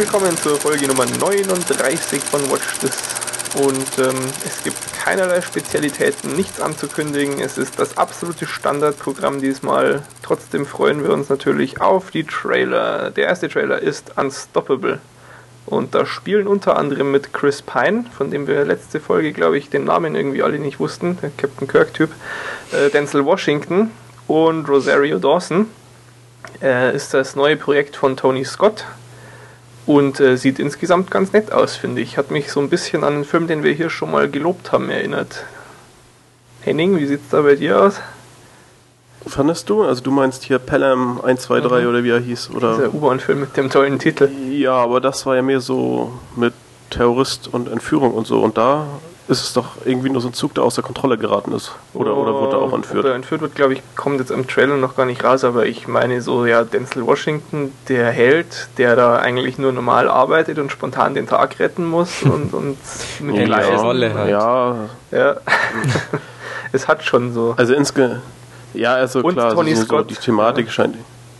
Willkommen zur Folge Nummer 39 von Watch This. Und ähm, es gibt keinerlei Spezialitäten, nichts anzukündigen. Es ist das absolute Standardprogramm diesmal. Trotzdem freuen wir uns natürlich auf die Trailer. Der erste Trailer ist Unstoppable. Und da spielen unter anderem mit Chris Pine, von dem wir letzte Folge, glaube ich, den Namen irgendwie alle nicht wussten, der Captain Kirk-Typ, äh, Denzel Washington und Rosario Dawson. Äh, ist das neue Projekt von Tony Scott, und äh, sieht insgesamt ganz nett aus, finde ich. Hat mich so ein bisschen an einen Film, den wir hier schon mal gelobt haben, erinnert. Henning, wie sieht es da bei dir aus? Fandest du? Also du meinst hier Pelham 123 mhm. oder wie er hieß? Oder? Dieser U-Bahn-Film mit dem tollen Titel. Ja, aber das war ja mehr so mit Terrorist und Entführung und so. Und da ist es doch irgendwie nur so ein Zug, der außer Kontrolle geraten ist. Oder, oh, oder wurde er auch entführt? Oder entführt wird, glaube ich, kommt jetzt im Trailer noch gar nicht raus, aber ich meine so, ja, Denzel Washington, der Held, der da eigentlich nur normal arbeitet und spontan den Tag retten muss und, und mit ja, Gleisen. Rolle halt. Ja. ja. es hat schon so. Also insge ja, also und klar, Tony so, Scott, so die Thematik ja. scheint.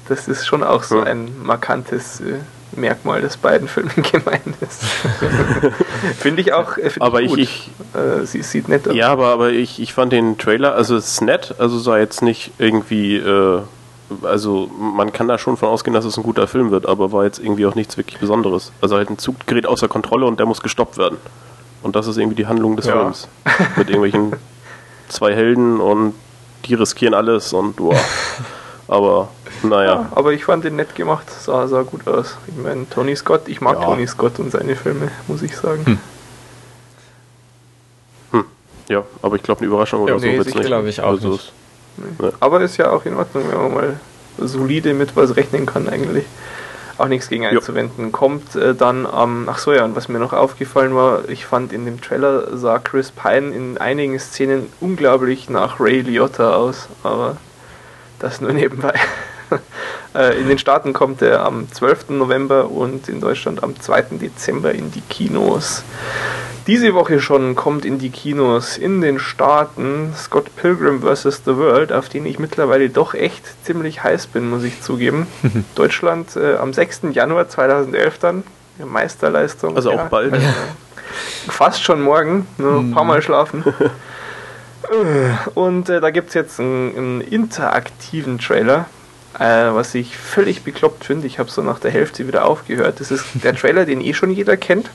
Das ist schon auch so ein markantes äh, Merkmal, das beiden Filmen gemeint ist. Finde ich auch find aber ich, ich äh, sie sieht nett aus. Ja, aber, aber ich, ich fand den Trailer, also es ist nett, also sah jetzt nicht irgendwie, äh, also man kann da schon von ausgehen, dass es ein guter Film wird, aber war jetzt irgendwie auch nichts wirklich Besonderes. Also halt ein Zug gerät außer Kontrolle und der muss gestoppt werden. Und das ist irgendwie die Handlung des ja. Films. Mit irgendwelchen zwei Helden und die riskieren alles und boah. Aber naja. Ja, aber ich fand den nett gemacht, sah, sah gut aus. Ich meine, Tony Scott, ich mag ja. Tony Scott und seine Filme, muss ich sagen. Hm. Hm. Ja, aber ich glaube, eine Überraschung oder ja, so nee, wird es nicht. glaube ich auch also nicht. Nee. Ja. Aber ist ja auch in Ordnung, wenn man mal solide mit was rechnen kann eigentlich. Auch nichts gegen einzuwenden. Kommt äh, dann am, ähm, ach so ja, und was mir noch aufgefallen war, ich fand in dem Trailer sah Chris Pine in einigen Szenen unglaublich nach Ray Liotta aus, aber das nur nebenbei. Äh, in den Staaten kommt er am 12. November und in Deutschland am 2. Dezember in die Kinos. Diese Woche schon kommt in die Kinos in den Staaten Scott Pilgrim vs. The World, auf den ich mittlerweile doch echt ziemlich heiß bin, muss ich zugeben. Deutschland äh, am 6. Januar 2011 dann. Meisterleistung. Also auch bald. Äh, fast schon morgen, nur ein paar Mal schlafen. Und äh, da gibt es jetzt einen, einen, interaktiven Trailer, äh, was ich völlig bekloppt finde. Ich habe so nach der Hälfte wieder aufgehört. Das ist der Trailer, den eh schon jeder kennt.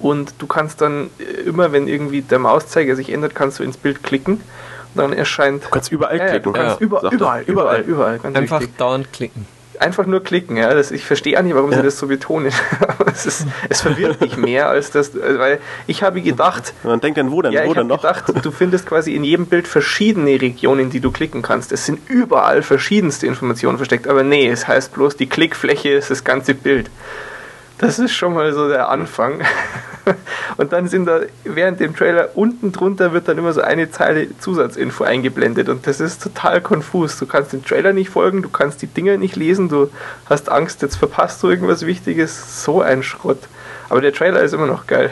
Und du kannst dann äh, immer, wenn irgendwie der Mauszeiger sich ändert, kannst du ins Bild klicken. Und dann erscheint. Du kannst überall klicken. Ja, du kannst ja. über, überall, überall, überall, überall. Einfach dauernd klicken einfach nur klicken. Ja? Das, ich verstehe auch nicht, warum ja. sie das so betonen. es, ist, es verwirrt mich mehr als das, weil ich habe gedacht. Man denkt dann, wo denn? Ja, wo ich habe gedacht, du findest quasi in jedem Bild verschiedene Regionen, die du klicken kannst. Es sind überall verschiedenste Informationen versteckt, aber nee, es heißt bloß, die Klickfläche ist das ganze Bild. Das ist schon mal so der Anfang. Und dann sind da während dem Trailer unten drunter wird dann immer so eine Zeile Zusatzinfo eingeblendet und das ist total konfus. Du kannst dem Trailer nicht folgen, du kannst die Dinger nicht lesen, du hast Angst, jetzt verpasst du irgendwas Wichtiges. So ein Schrott. Aber der Trailer ist immer noch geil.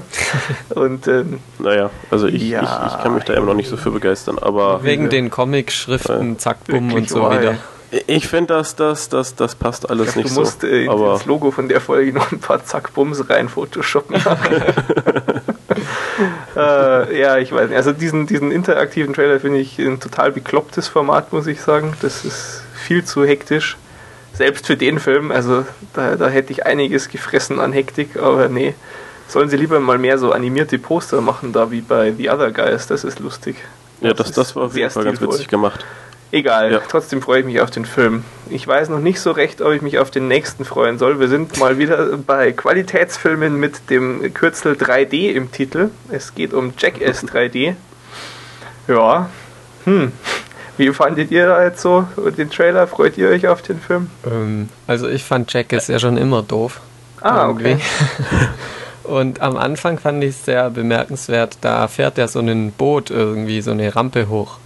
und ähm, naja, also ich, ja, ich, ich, kann mich da immer noch nicht so für begeistern, aber wegen den Comic-Schriften, zack, bumm und so wieder. Ich finde, das, das, das, das passt alles glaub, nicht so. Du musst äh, aber ins Logo von der Folge noch ein paar Zack-Bums rein photoshoppen. äh, ja, ich weiß nicht. Also diesen, diesen interaktiven Trailer finde ich ein total beklopptes Format, muss ich sagen. Das ist viel zu hektisch. Selbst für den Film, also da, da hätte ich einiges gefressen an Hektik, aber nee. Sollen sie lieber mal mehr so animierte Poster machen, da wie bei The Other Guys, das ist lustig. Ja, das, das, das war auf jeden Fall ganz witzig gemacht. Egal, ja. trotzdem freue ich mich auf den Film. Ich weiß noch nicht so recht, ob ich mich auf den nächsten freuen soll. Wir sind mal wieder bei Qualitätsfilmen mit dem Kürzel 3D im Titel. Es geht um Jackass 3D. Ja, hm. Wie fandet ihr da jetzt so den Trailer? Freut ihr euch auf den Film? Ähm, also ich fand Jackass ja schon immer doof. Ah, irgendwie. okay. Und am Anfang fand ich es sehr bemerkenswert, da fährt ja so ein Boot irgendwie, so eine Rampe hoch.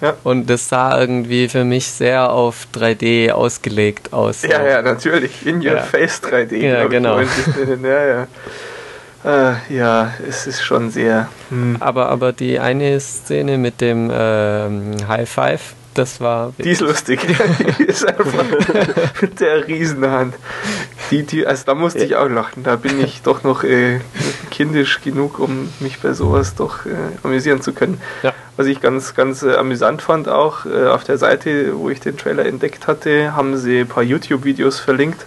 Ja. Und das sah irgendwie für mich sehr auf 3D ausgelegt aus. Ja, ja, natürlich. In your ja. face 3D. Ja, genau. ja, ja. Äh, ja, es ist schon sehr. Hm. Aber, aber die eine Szene mit dem ähm, High Five, das war. Die ist lustig. die ist einfach mit der Riesenhand. Die, die, also da musste ich auch lachen. Da bin ich doch noch äh, kindisch genug, um mich bei sowas doch äh, amüsieren zu können. Ja. Was ich ganz, ganz äh, amüsant fand auch, äh, auf der Seite, wo ich den Trailer entdeckt hatte, haben sie ein paar YouTube-Videos verlinkt,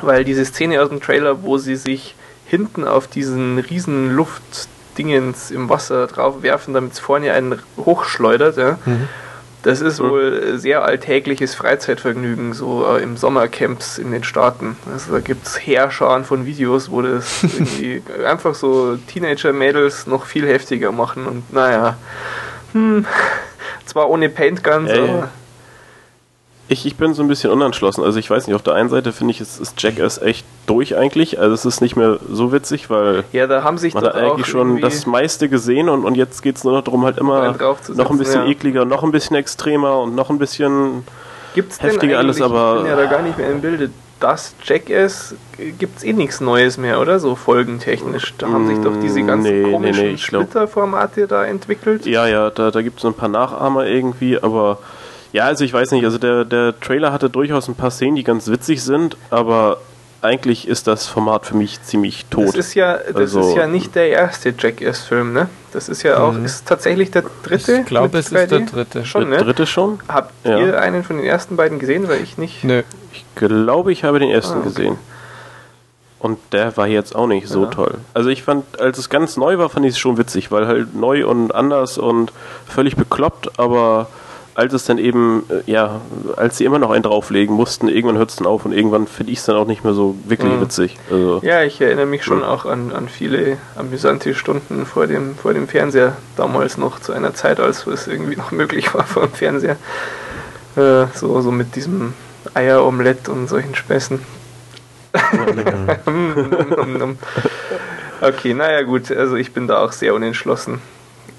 weil diese Szene aus dem Trailer, wo sie sich hinten auf diesen riesen Luftdingens im Wasser drauf werfen, damit es vorne einen hochschleudert, ja, mhm das ist mhm. wohl sehr alltägliches Freizeitvergnügen, so äh, im Sommercamps in den Staaten. Also da gibt es Heerscharen von Videos, wo das irgendwie einfach so Teenager-Mädels noch viel heftiger machen und naja, hm, zwar ohne Paintguns, ja, aber ich, ich bin so ein bisschen unentschlossen. Also ich weiß nicht, auf der einen Seite finde ich, ist, ist Jackass echt durch eigentlich. Also es ist nicht mehr so witzig, weil ja, da haben sich man hat eigentlich schon das meiste gesehen und, und jetzt geht es nur noch darum, halt immer noch ein bisschen ja. ekliger, noch ein bisschen extremer und noch ein bisschen Gibt's heftiger alles, aber. Ich bin ja da gar nicht mehr im Bilde. Das Jackass gibt es eh nichts Neues mehr, oder? So folgentechnisch. Da haben sich doch diese ganzen nee, komischen nee, nee, Splitterformate da entwickelt. Ja, ja, da, da gibt es ein paar Nachahmer irgendwie, aber ja, also ich weiß nicht, also der, der Trailer hatte durchaus ein paar Szenen, die ganz witzig sind, aber eigentlich ist das Format für mich ziemlich tot. Das ist ja, das also, ist ja nicht der erste Jackass-Film, ne? Das ist ja auch, mhm. ist tatsächlich der dritte. Ich glaube, es 3D? ist der dritte. Schon, der ne? dritte schon? Habt ja. ihr einen von den ersten beiden gesehen, weil ich nicht? Nö. Ich glaube, ich habe den ersten ah, okay. gesehen. Und der war jetzt auch nicht so ja. toll. Also ich fand, als es ganz neu war, fand ich es schon witzig, weil halt neu und anders und völlig bekloppt, aber als es dann eben, äh, ja, als sie immer noch einen drauflegen mussten, irgendwann hört es dann auf und irgendwann finde ich es dann auch nicht mehr so wirklich mhm. witzig. Also, ja, ich erinnere mich schon auch an, an viele amüsante Stunden vor dem, vor dem Fernseher, damals noch zu einer Zeit, als es irgendwie noch möglich war vor dem Fernseher. Äh, so, so mit diesem Eieromelett und solchen Späßen. okay, naja gut, also ich bin da auch sehr unentschlossen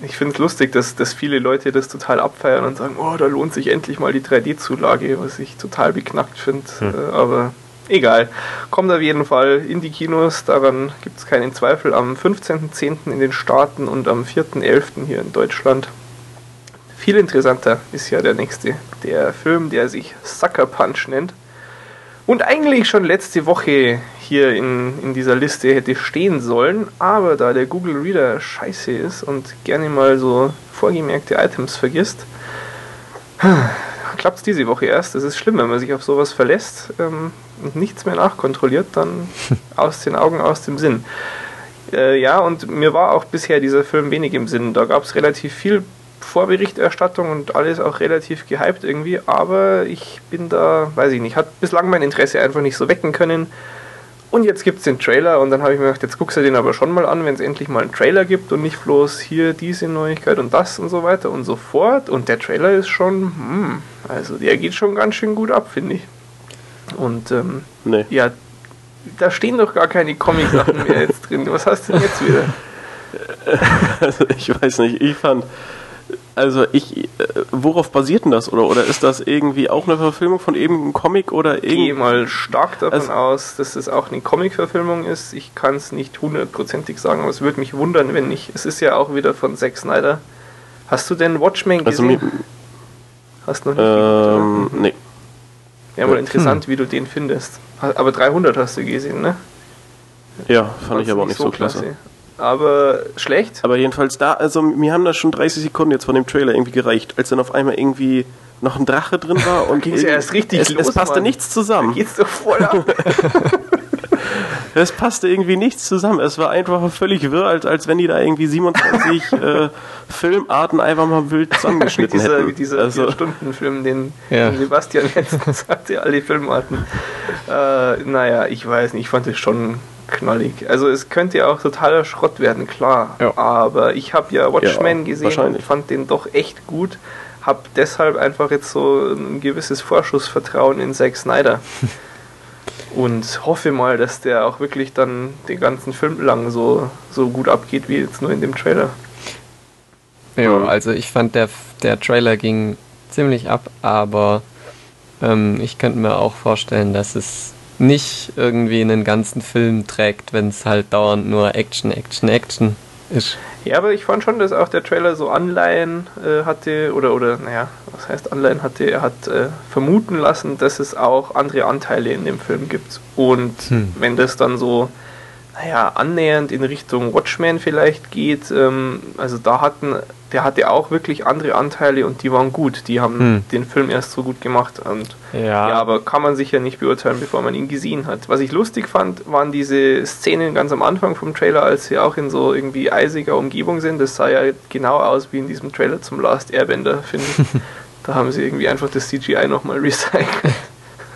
ich finde es lustig, dass, dass viele Leute das total abfeiern und sagen, oh, da lohnt sich endlich mal die 3D-Zulage, was ich total beknackt finde. Hm. Äh, aber egal. Kommt auf jeden Fall in die Kinos, daran gibt es keinen Zweifel. Am 15.10. in den Staaten und am 4.11. hier in Deutschland. Viel interessanter ist ja der nächste, der Film, der sich Sucker Punch nennt. Und eigentlich schon letzte Woche hier in, in dieser Liste hätte stehen sollen, aber da der Google Reader scheiße ist und gerne mal so vorgemerkte Items vergisst, klappt es diese Woche erst. Das ist schlimm, wenn man sich auf sowas verlässt ähm, und nichts mehr nachkontrolliert, dann aus den Augen, aus dem Sinn. Äh, ja, und mir war auch bisher dieser Film wenig im Sinn. Da gab es relativ viel Vorberichterstattung und alles auch relativ gehypt irgendwie, aber ich bin da, weiß ich nicht, hat bislang mein Interesse einfach nicht so wecken können. Und jetzt gibt es den Trailer und dann habe ich mir gedacht, jetzt guckst du den aber schon mal an, wenn es endlich mal einen Trailer gibt und nicht bloß hier diese Neuigkeit und das und so weiter und so fort. Und der Trailer ist schon, hm, also der geht schon ganz schön gut ab, finde ich. Und ähm, nee. ja, da stehen doch gar keine Comic-Sachen mehr jetzt drin. Was hast du denn jetzt wieder? Also ich weiß nicht, ich fand also ich, äh, worauf basiert denn das? Oder, oder ist das irgendwie auch eine Verfilmung von eben einem Comic oder irgendwie? Ich gehe mal stark davon also, aus, dass es auch eine Comic-Verfilmung ist. Ich kann es nicht hundertprozentig sagen, aber es würde mich wundern, wenn nicht. Es ist ja auch wieder von Zack Snyder. Hast du denn Watchmen also gesehen? Also, hast du noch nicht ähm, gesehen? Nee. Wäre mal interessant, hm. wie du den findest. Aber 300 hast du gesehen, ne? Ja, fand Fand's ich aber auch nicht so klasse. klasse aber schlecht. Aber jedenfalls da, also mir haben da schon 30 Sekunden jetzt von dem Trailer irgendwie gereicht, als dann auf einmal irgendwie noch ein Drache drin war und ging es ja erst richtig es, los, es passte Mann. nichts zusammen. Da geht's doch voll ab. es passte irgendwie nichts zusammen. Es war einfach völlig wirr, als, als wenn die da irgendwie 27 äh, Filmarten einfach mal wild zusammengeschnitten wie dieser, hätten. Wie dieser also, Stundenfilm, den, ja. den Sebastian jetzt sagte, alle Filmarten. Äh, naja, ich weiß nicht, ich fand es schon knallig. Also es könnte ja auch totaler Schrott werden, klar. Ja. Aber ich habe ja Watchmen ja, gesehen und fand den doch echt gut. Hab deshalb einfach jetzt so ein gewisses Vorschussvertrauen in Zack Snyder. und hoffe mal, dass der auch wirklich dann den ganzen Film lang so, so gut abgeht wie jetzt nur in dem Trailer. Ja, also ich fand der, der Trailer ging ziemlich ab, aber ähm, ich könnte mir auch vorstellen, dass es nicht irgendwie einen ganzen Film trägt, wenn es halt dauernd nur Action, Action, Action ist. Ja, aber ich fand schon, dass auch der Trailer so Anleihen äh, hatte, oder, oder, naja, was heißt Anleihen hatte? Er hat äh, vermuten lassen, dass es auch andere Anteile in dem Film gibt. Und hm. wenn das dann so naja, annähernd in Richtung Watchmen vielleicht geht. Ähm, also da hatten, der hatte auch wirklich andere Anteile und die waren gut. Die haben hm. den Film erst so gut gemacht. Und ja. ja, aber kann man sicher nicht beurteilen, bevor man ihn gesehen hat. Was ich lustig fand, waren diese Szenen ganz am Anfang vom Trailer, als sie auch in so irgendwie eisiger Umgebung sind. Das sah ja genau aus wie in diesem Trailer zum Last Airbender, finde ich. da haben sie irgendwie einfach das CGI nochmal recycelt.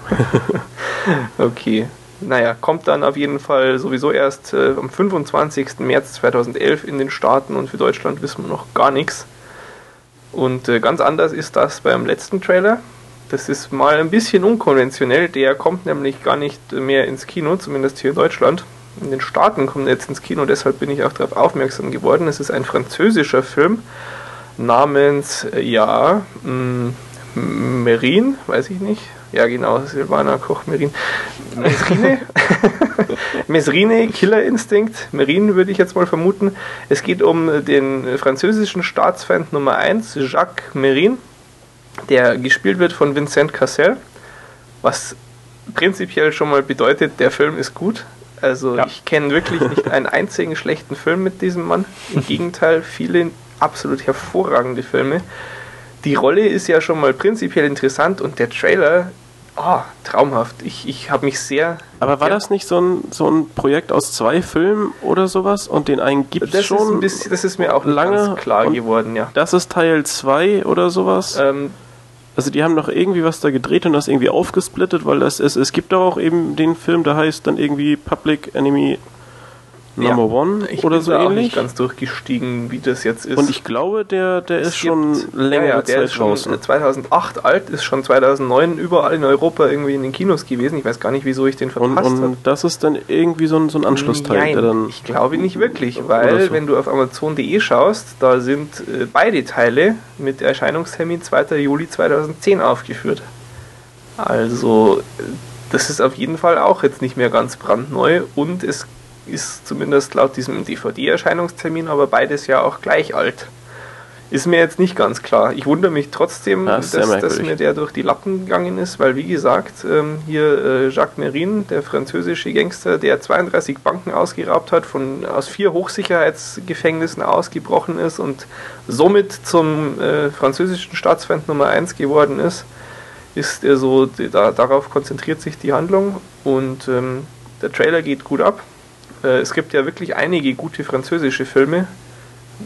okay naja, kommt dann auf jeden Fall sowieso erst äh, am 25. März 2011 in den Staaten und für Deutschland wissen wir noch gar nichts. Und äh, ganz anders ist das beim letzten Trailer. Das ist mal ein bisschen unkonventionell. Der kommt nämlich gar nicht mehr ins Kino, zumindest hier in Deutschland. In den Staaten kommt er jetzt ins Kino, deshalb bin ich auch darauf aufmerksam geworden. Es ist ein französischer Film namens, äh, ja, mm, Merin, weiß ich nicht, ja, genau, Silvana Koch-Merin. Mesrine. Mesrine, Killer Instinct. Merin würde ich jetzt mal vermuten. Es geht um den französischen Staatsfeind Nummer 1, Jacques Merin, der gespielt wird von Vincent Cassel. Was prinzipiell schon mal bedeutet, der Film ist gut. Also ja. ich kenne wirklich nicht einen einzigen schlechten Film mit diesem Mann. Im Gegenteil, viele absolut hervorragende Filme. Die Rolle ist ja schon mal prinzipiell interessant und der Trailer Oh, traumhaft. Ich, ich habe mich sehr. Aber war das nicht so ein, so ein Projekt aus zwei Filmen oder sowas? Und den einen gibt es schon? Ist bisschen, das ist mir auch lange klar geworden, ja. Das ist Teil 2 oder sowas? Ähm, also die haben doch irgendwie was da gedreht und das irgendwie aufgesplittet, weil das ist, es gibt doch auch eben den Film, der heißt dann irgendwie Public Enemy Number ja, One ich oder bin so da ähnlich. Ich nicht ganz durchgestiegen, wie das jetzt ist. Und ich glaube, der, der ist gibt, schon länger ja, ja, der ist draußen. 2008 alt, ist schon 2009 überall in Europa irgendwie in den Kinos gewesen. Ich weiß gar nicht, wieso ich den verpasst habe. Und, und das ist dann irgendwie so ein, so ein Anschlussteil, Nein, der dann. Ich glaube nicht wirklich, weil so. wenn du auf Amazon.de schaust, da sind äh, beide Teile mit Erscheinungstermin 2. Juli 2010 aufgeführt. Also äh, das ist auf jeden Fall auch jetzt nicht mehr ganz brandneu und es ist zumindest laut diesem DVD-Erscheinungstermin aber beides ja auch gleich alt. Ist mir jetzt nicht ganz klar. Ich wundere mich trotzdem, ja, dass, dass, mir der durch die Lappen gegangen ist, weil wie gesagt, ähm, hier äh, Jacques Merin, der französische Gangster, der 32 Banken ausgeraubt hat, von aus vier Hochsicherheitsgefängnissen ausgebrochen ist und somit zum äh, französischen Staatsfeind Nummer 1 geworden ist, ist er so, da, darauf konzentriert sich die Handlung und ähm, der Trailer geht gut ab. Äh, es gibt ja wirklich einige gute französische Filme.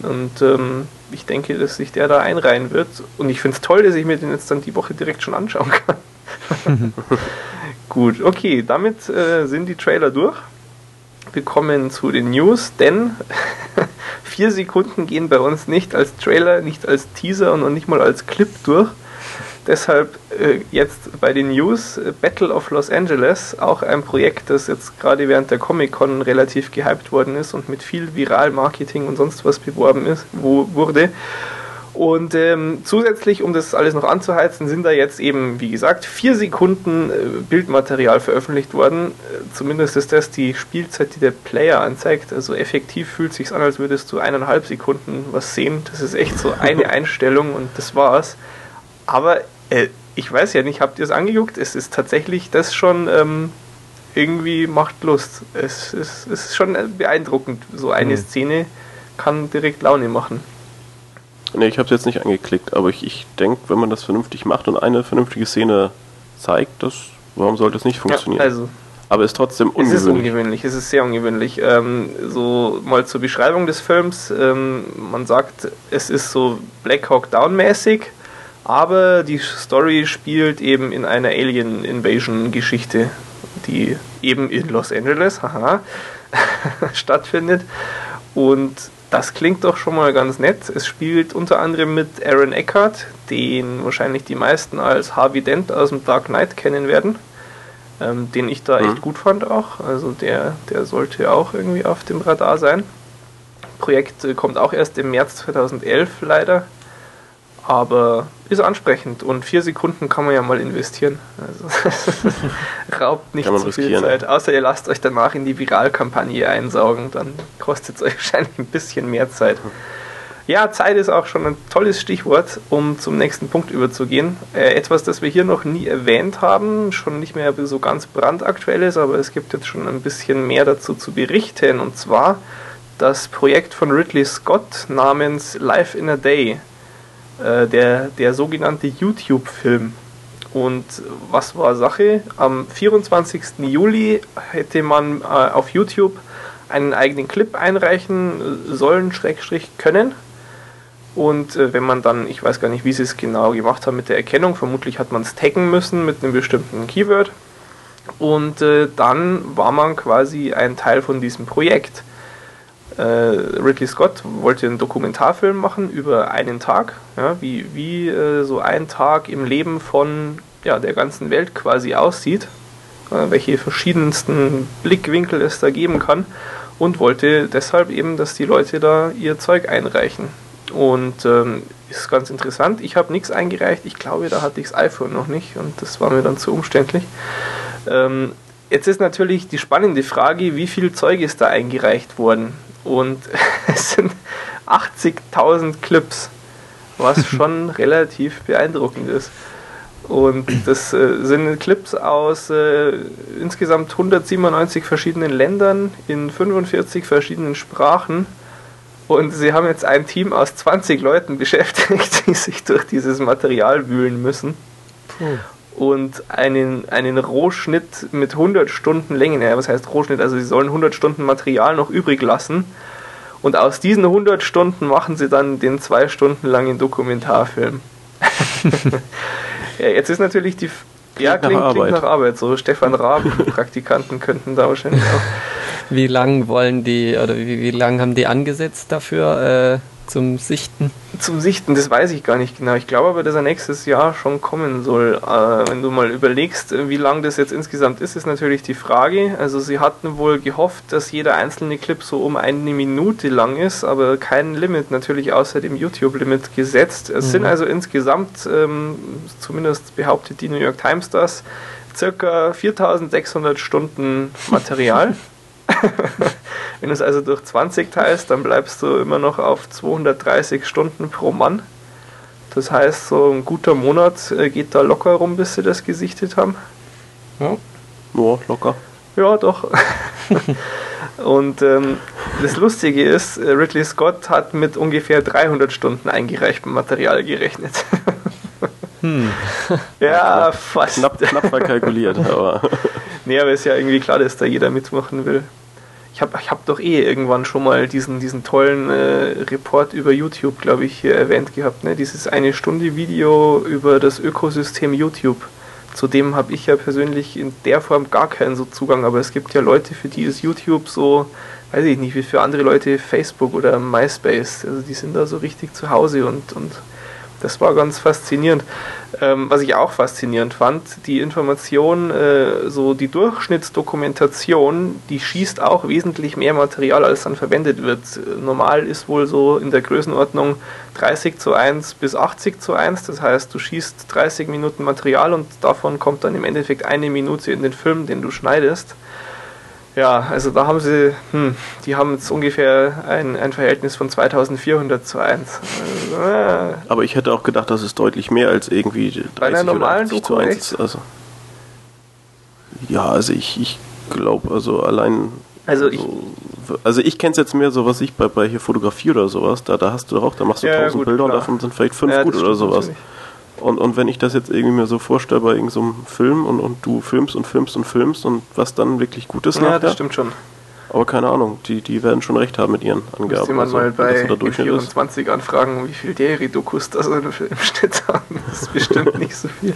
Und ähm, ich denke, dass sich der da einreihen wird. Und ich finde es toll, dass ich mir den jetzt dann die Woche direkt schon anschauen kann. Gut, okay, damit äh, sind die Trailer durch. Wir kommen zu den News, denn vier Sekunden gehen bei uns nicht als Trailer, nicht als Teaser und noch nicht mal als Clip durch. Deshalb äh, jetzt bei den News äh, Battle of Los Angeles, auch ein Projekt, das jetzt gerade während der Comic-Con relativ gehypt worden ist und mit viel Viral-Marketing und sonst was beworben ist, wo, wurde. Und ähm, zusätzlich, um das alles noch anzuheizen, sind da jetzt eben, wie gesagt, vier Sekunden äh, Bildmaterial veröffentlicht worden. Äh, zumindest ist das die Spielzeit, die der Player anzeigt. Also effektiv fühlt sich an, als würdest du eineinhalb Sekunden was sehen. Das ist echt so eine Einstellung und das war's. Aber äh, ich weiß ja nicht, habt ihr es angeguckt? Es ist tatsächlich das schon ähm, irgendwie macht Lust. Es, es, es, ist schon beeindruckend. So eine mhm. Szene kann direkt Laune machen. Ne, ich habe es jetzt nicht angeklickt, aber ich, ich denke, wenn man das vernünftig macht und eine vernünftige Szene zeigt, das, warum sollte es nicht funktionieren? Ja, also, aber ist trotzdem ungewöhnlich. Es ist ungewöhnlich, es ist sehr ungewöhnlich. Ähm, so mal zur Beschreibung des Films. Ähm, man sagt, es ist so Black Hawk Down mäßig aber die Story spielt eben in einer Alien Invasion Geschichte, die eben in Los Angeles, haha, stattfindet. Und das klingt doch schon mal ganz nett. Es spielt unter anderem mit Aaron Eckhart, den wahrscheinlich die meisten als Harvey Dent aus dem Dark Knight kennen werden, ähm, den ich da mhm. echt gut fand auch. Also der, der sollte auch irgendwie auf dem Radar sein. Projekt äh, kommt auch erst im März 2011 leider aber ist ansprechend und vier Sekunden kann man ja mal investieren. Also raubt nicht zu viel Zeit. Außer ihr lasst euch danach in die Viralkampagne einsaugen, dann kostet es euch wahrscheinlich ein bisschen mehr Zeit. Ja, Zeit ist auch schon ein tolles Stichwort, um zum nächsten Punkt überzugehen. Äh, etwas, das wir hier noch nie erwähnt haben, schon nicht mehr so ganz brandaktuell ist, aber es gibt jetzt schon ein bisschen mehr dazu zu berichten. Und zwar das Projekt von Ridley Scott namens Life in a Day, äh, der, der sogenannte YouTube-Film. Und was war Sache? Am 24. Juli hätte man äh, auf YouTube einen eigenen Clip einreichen sollen, Schrägstrich können. Und äh, wenn man dann, ich weiß gar nicht, wie sie es genau gemacht haben mit der Erkennung, vermutlich hat man es taggen müssen mit einem bestimmten Keyword. Und äh, dann war man quasi ein Teil von diesem Projekt. Äh, Ridley Scott wollte einen Dokumentarfilm machen über einen Tag, ja, wie, wie äh, so ein Tag im Leben von ja, der ganzen Welt quasi aussieht, äh, welche verschiedensten Blickwinkel es da geben kann und wollte deshalb eben, dass die Leute da ihr Zeug einreichen. Und ähm, ist ganz interessant. Ich habe nichts eingereicht. Ich glaube, da hatte ich das iPhone noch nicht und das war mir dann zu umständlich. Ähm, jetzt ist natürlich die spannende Frage, wie viel Zeug ist da eingereicht worden? Und es sind 80.000 Clips, was schon relativ beeindruckend ist. Und das äh, sind Clips aus äh, insgesamt 197 verschiedenen Ländern in 45 verschiedenen Sprachen und sie haben jetzt ein Team aus 20 Leuten beschäftigt, die sich durch dieses Material wühlen müssen. Puh. Und einen, einen Rohschnitt mit 100 Stunden Länge, ja, was heißt Rohschnitt? Also sie sollen 100 Stunden Material noch übrig lassen. Und aus diesen 100 Stunden machen sie dann den zwei Stunden langen Dokumentarfilm. ja, jetzt ist natürlich die. Ja, klingt, nach, klingt nach Arbeit. So Stefan Raben, Praktikanten könnten da wahrscheinlich auch. Wie lang wollen die oder wie, wie lang haben die angesetzt dafür äh, zum Sichten? Zum Sichten, das weiß ich gar nicht genau. Ich glaube aber, dass er nächstes Jahr schon kommen soll. Äh, wenn du mal überlegst, wie lang das jetzt insgesamt ist, ist natürlich die Frage. Also sie hatten wohl gehofft, dass jeder einzelne Clip so um eine Minute lang ist, aber kein Limit natürlich außer dem YouTube-Limit gesetzt. Es mhm. sind also insgesamt, ähm, zumindest behauptet die New York Times das, circa 4600 Stunden Material. Wenn du es also durch 20 teilst, dann bleibst du immer noch auf 230 Stunden pro Mann. Das heißt, so ein guter Monat äh, geht da locker rum, bis sie das gesichtet haben. Ja, ja locker. Ja, doch. Und ähm, das Lustige ist, äh, Ridley Scott hat mit ungefähr 300 Stunden eingereichtem Material gerechnet. Hm. Ja, fast. Knapp, knapp verkalkuliert, aber. nee, aber ist ja irgendwie klar, dass da jeder mitmachen will. Ich habe ich hab doch eh irgendwann schon mal diesen, diesen tollen äh, Report über YouTube, glaube ich, hier erwähnt gehabt. Ne? Dieses eine Stunde Video über das Ökosystem YouTube. Zu dem habe ich ja persönlich in der Form gar keinen so Zugang, aber es gibt ja Leute, für die ist YouTube so, weiß ich nicht, wie für andere Leute Facebook oder MySpace. Also die sind da so richtig zu Hause und, und das war ganz faszinierend. Ähm, was ich auch faszinierend fand, die Information, äh, so die Durchschnittsdokumentation, die schießt auch wesentlich mehr Material, als dann verwendet wird. Normal ist wohl so in der Größenordnung 30 zu 1 bis 80 zu 1. Das heißt, du schießt 30 Minuten Material und davon kommt dann im Endeffekt eine Minute in den Film, den du schneidest. Ja, also da haben sie, hm, die haben jetzt ungefähr ein, ein Verhältnis von 2400 zu 1. Also, äh. Aber ich hätte auch gedacht, das ist deutlich mehr als irgendwie 30 Bei einer normalen oder 80 zu 1. Also, ja, also ich, ich glaube, also allein. Also, also ich, also ich kenne es jetzt mehr so, was ich bei, bei hier Fotografie oder sowas, da, da hast du doch auch, da machst du ja, 1000 gut, Bilder klar. und davon sind vielleicht 5 ja, gut oder sowas. Natürlich. Und, und wenn ich das jetzt irgendwie mir so vorstelle bei irgendeinem so Film und, und du filmst und filmst und filmst und was dann wirklich gut ist ja, nachher. das stimmt schon. Aber keine Ahnung, die, die werden schon recht haben mit ihren Angaben. Muss jemand also, mal bei 24 ist. anfragen, wie viel Deri-Dokus da so im Schnitt haben. Das ist bestimmt nicht so viel.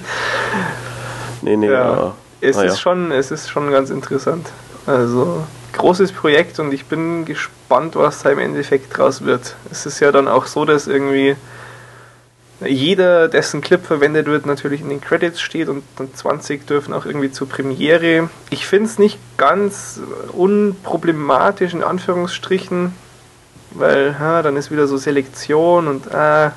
Nee, nee, ja. ja. Es, ah, ist ja. schon, es ist schon ganz interessant. Also, großes Projekt und ich bin gespannt, was da im Endeffekt draus wird. Es ist ja dann auch so, dass irgendwie jeder, dessen Clip verwendet wird, natürlich in den Credits steht und dann 20 dürfen auch irgendwie zur Premiere. Ich finde es nicht ganz unproblematisch in Anführungsstrichen, weil ha, dann ist wieder so Selektion und äh,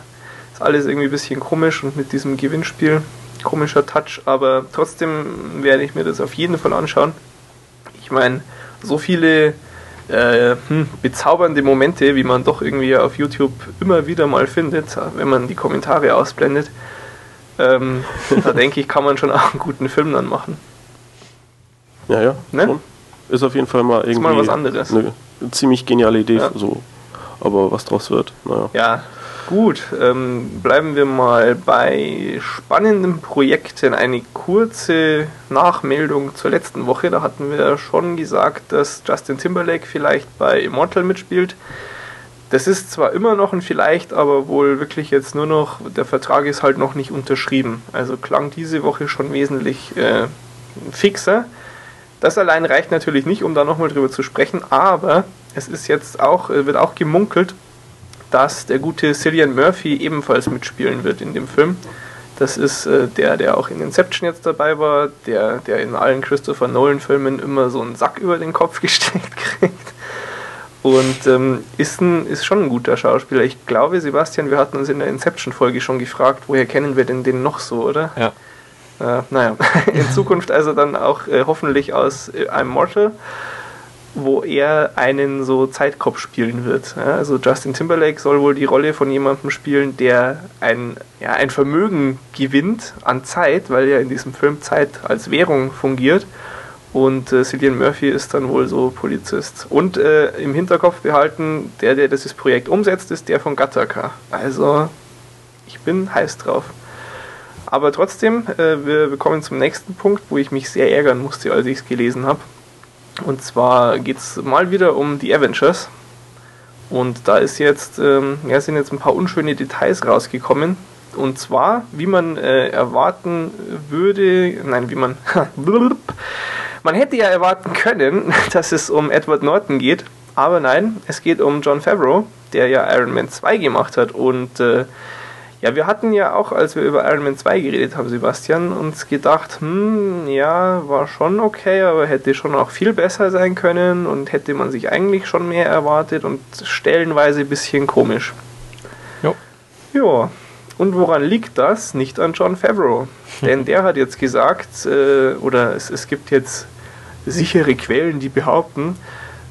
Ist alles irgendwie ein bisschen komisch und mit diesem Gewinnspiel komischer Touch, aber trotzdem werde ich mir das auf jeden Fall anschauen. Ich meine, so viele äh, hm, bezaubernde Momente, wie man doch irgendwie auf YouTube immer wieder mal findet, wenn man die Kommentare ausblendet. Ähm, da denke ich, kann man schon auch einen guten Film dann machen. Ja, ja. Ne? Ist auf jeden Fall mal irgendwie mal was anderes. eine ziemlich geniale Idee. Ja. So. Aber was draus wird, naja. Ja, Gut, ähm, bleiben wir mal bei spannenden Projekten. Eine kurze Nachmeldung zur letzten Woche. Da hatten wir schon gesagt, dass Justin Timberlake vielleicht bei Immortal mitspielt. Das ist zwar immer noch ein Vielleicht, aber wohl wirklich jetzt nur noch, der Vertrag ist halt noch nicht unterschrieben. Also klang diese Woche schon wesentlich äh, fixer. Das allein reicht natürlich nicht, um da nochmal drüber zu sprechen, aber es ist jetzt auch, äh, wird auch gemunkelt, dass der gute Cillian Murphy ebenfalls mitspielen wird in dem Film. Das ist äh, der, der auch in Inception jetzt dabei war, der, der in allen Christopher Nolan-Filmen immer so einen Sack über den Kopf gesteckt kriegt. Und ähm, ist, ein, ist schon ein guter Schauspieler. Ich glaube, Sebastian, wir hatten uns in der Inception-Folge schon gefragt, woher kennen wir denn den noch so, oder? Ja. Äh, naja, in Zukunft also dann auch äh, hoffentlich aus äh, I'm Mortal wo er einen so Zeitkopf spielen wird. Ja, also Justin Timberlake soll wohl die Rolle von jemandem spielen, der ein, ja, ein Vermögen gewinnt an Zeit, weil ja in diesem Film Zeit als Währung fungiert. Und äh, Cillian Murphy ist dann wohl so Polizist. Und äh, im Hinterkopf behalten, der, der dieses Projekt umsetzt, ist der von Gattaca. Also, ich bin heiß drauf. Aber trotzdem, äh, wir, wir kommen zum nächsten Punkt, wo ich mich sehr ärgern musste, als ich es gelesen habe. Und zwar geht es mal wieder um die Avengers. Und da ist jetzt, ähm, ja, sind jetzt ein paar unschöne Details rausgekommen. Und zwar, wie man äh, erwarten würde, nein, wie man, man hätte ja erwarten können, dass es um Edward Norton geht. Aber nein, es geht um John Favreau, der ja Iron Man 2 gemacht hat. Und äh, ja, wir hatten ja auch, als wir über Iron Man 2 geredet haben, Sebastian, uns gedacht, hm, ja, war schon okay, aber hätte schon auch viel besser sein können und hätte man sich eigentlich schon mehr erwartet und stellenweise ein bisschen komisch. Ja. Ja. Und woran liegt das? Nicht an John Favreau. Denn der hat jetzt gesagt, äh, oder es, es gibt jetzt sichere Quellen, die behaupten,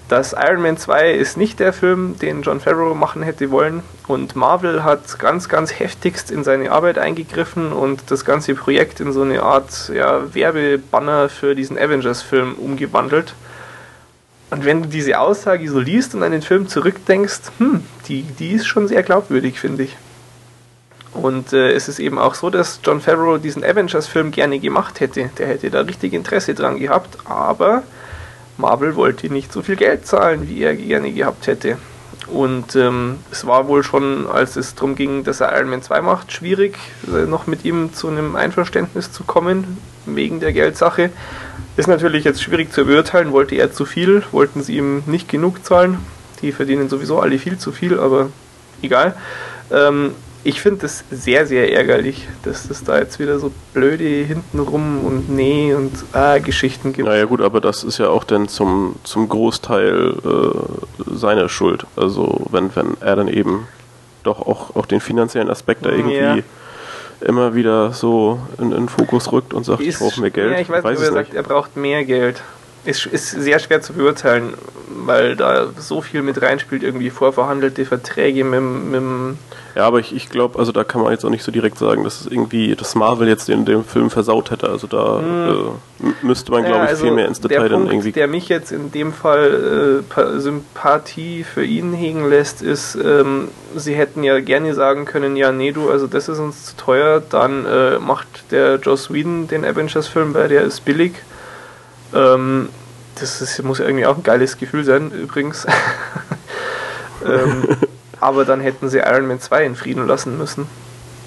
das Iron Man 2 ist nicht der Film, den John Favreau machen hätte wollen. Und Marvel hat ganz, ganz heftigst in seine Arbeit eingegriffen und das ganze Projekt in so eine Art ja, Werbebanner für diesen Avengers-Film umgewandelt. Und wenn du diese Aussage so liest und an den Film zurückdenkst, hm, die, die ist schon sehr glaubwürdig, finde ich. Und äh, es ist eben auch so, dass John Favreau diesen Avengers-Film gerne gemacht hätte. Der hätte da richtig Interesse dran gehabt, aber Marvel wollte nicht so viel Geld zahlen, wie er gerne gehabt hätte. Und ähm, es war wohl schon, als es darum ging, dass er Iron Man 2 macht, schwierig, äh, noch mit ihm zu einem Einverständnis zu kommen, wegen der Geldsache. Ist natürlich jetzt schwierig zu beurteilen, wollte er zu viel, wollten sie ihm nicht genug zahlen. Die verdienen sowieso alle viel zu viel, aber egal. Ähm, ich finde es sehr, sehr ärgerlich, dass es da jetzt wieder so blöde hintenrum und nee und ah, Geschichten gibt. Naja gut, aber das ist ja auch dann zum, zum Großteil äh, seine Schuld. Also wenn, wenn er dann eben doch auch, auch den finanziellen Aspekt da irgendwie ja. immer wieder so in den Fokus rückt und sagt, ist, ich brauche mehr Geld. Ja, ich weiß, weiß nicht, er sagt, er braucht mehr Geld ist, ist sehr schwer zu beurteilen, weil da so viel mit reinspielt, irgendwie vorverhandelte Verträge mit, mit Ja, aber ich, ich glaube, also da kann man jetzt auch nicht so direkt sagen, dass es irgendwie, dass Marvel jetzt in dem Film versaut hätte. Also da hm. äh, müsste man, glaube ja, also ich, viel mehr ins Detail dann irgendwie. Der mich jetzt in dem Fall äh, Sympathie für ihn hegen lässt, ist, ähm, sie hätten ja gerne sagen können, ja, nee, du, also das ist uns zu teuer, dann äh, macht der Joss Whedon den Avengers-Film, weil der ist billig ähm, das ist, muss ja irgendwie auch ein geiles Gefühl sein, übrigens. ähm, aber dann hätten sie Iron Man 2 in Frieden lassen müssen.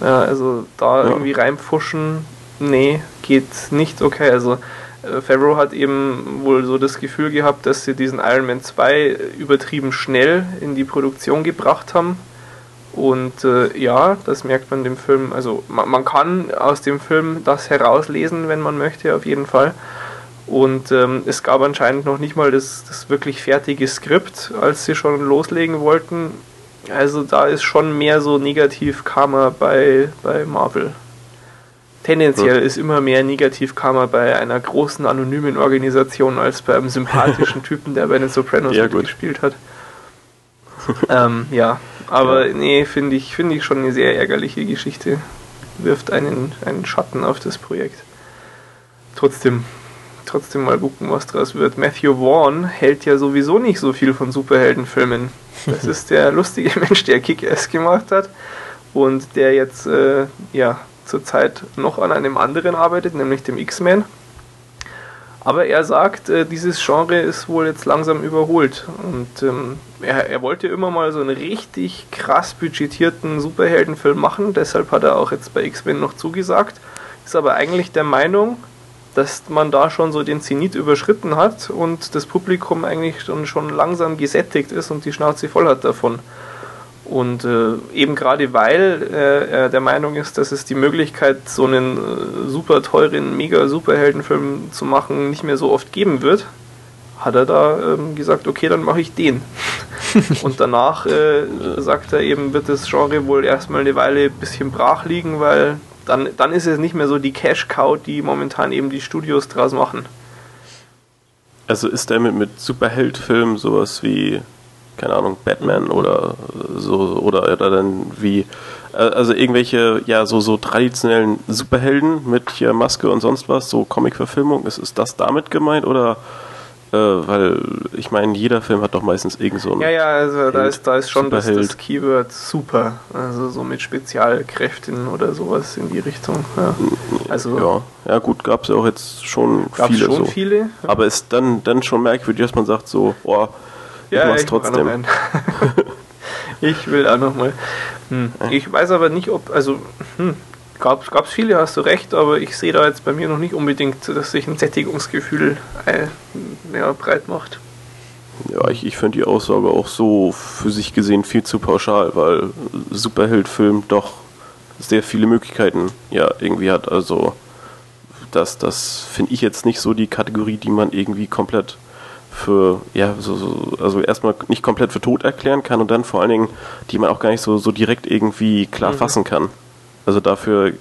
Ja, also da ja. irgendwie reinpfuschen, nee, geht nicht okay. Also äh, Favreau hat eben wohl so das Gefühl gehabt, dass sie diesen Iron Man 2 übertrieben schnell in die Produktion gebracht haben. Und äh, ja, das merkt man dem Film. Also man, man, kann aus dem Film das herauslesen, wenn man möchte, auf jeden Fall. Und ähm, es gab anscheinend noch nicht mal das, das wirklich fertige Skript, als sie schon loslegen wollten. Also da ist schon mehr so Negativ-Karma bei, bei Marvel. Tendenziell hm. ist immer mehr Negativ-Karma bei einer großen anonymen Organisation als bei einem sympathischen Typen, der bei den Sopranos ja, gespielt hat. ähm, ja, aber ja. nee, finde ich, find ich schon eine sehr ärgerliche Geschichte. Wirft einen, einen Schatten auf das Projekt. Trotzdem, trotzdem mal gucken, was draus wird. Matthew Vaughn hält ja sowieso nicht so viel von Superheldenfilmen. Das ist der lustige Mensch, der Kick-Ass gemacht hat und der jetzt äh, ja zurzeit noch an einem anderen arbeitet, nämlich dem X-Men. Aber er sagt, äh, dieses Genre ist wohl jetzt langsam überholt. Und ähm, er, er, wollte immer mal so einen richtig krass budgetierten Superheldenfilm machen. Deshalb hat er auch jetzt bei X-Men noch zugesagt. Ist aber eigentlich der Meinung, dass man da schon so den Zenit überschritten hat und das Publikum eigentlich schon, schon langsam gesättigt ist und die Schnauze voll hat davon. Und äh, eben gerade weil äh, er der Meinung ist, dass es die Möglichkeit, so einen äh, super teuren, mega Superheldenfilm zu machen, nicht mehr so oft geben wird, hat er da ähm, gesagt, okay, dann mache ich den. und danach äh, sagt er eben, wird das Genre wohl erstmal eine Weile ein bisschen brach liegen, weil dann, dann ist es nicht mehr so die Cash-Cow, die momentan eben die Studios draus machen. Also ist der mit, mit Superheld-Filmen sowas wie keine Ahnung, Batman oder so, oder, oder dann wie, äh, also irgendwelche, ja, so, so traditionellen Superhelden mit hier Maske und sonst was, so Comic-Verfilmung, ist, ist das damit gemeint oder? Äh, weil ich meine, jeder Film hat doch meistens irgend so ein. Ja, ja, also da ist, da ist schon das, das, Keyword super. Also so mit Spezialkräften oder sowas in die Richtung. Ja, also, ja. ja gut, gab es ja auch jetzt schon viele. Schon so. viele? Aber ist dann, dann schon merkwürdig, dass man sagt so, boah, ja, ich mach's trotzdem. ich will auch nochmal. Hm. Ich weiß aber nicht, ob, also, hm, gab es viele, hast du recht, aber ich sehe da jetzt bei mir noch nicht unbedingt, dass sich ein Sättigungsgefühl äh, ja, breit macht. Ja, ich, ich finde die Aussage auch so für sich gesehen viel zu pauschal, weil Superheldfilm doch sehr viele Möglichkeiten ja irgendwie hat. Also das, das finde ich jetzt nicht so die Kategorie, die man irgendwie komplett für, ja, so, so, also erstmal nicht komplett für tot erklären kann und dann vor allen Dingen, die man auch gar nicht so, so direkt irgendwie klar mhm. fassen kann. Also dafür,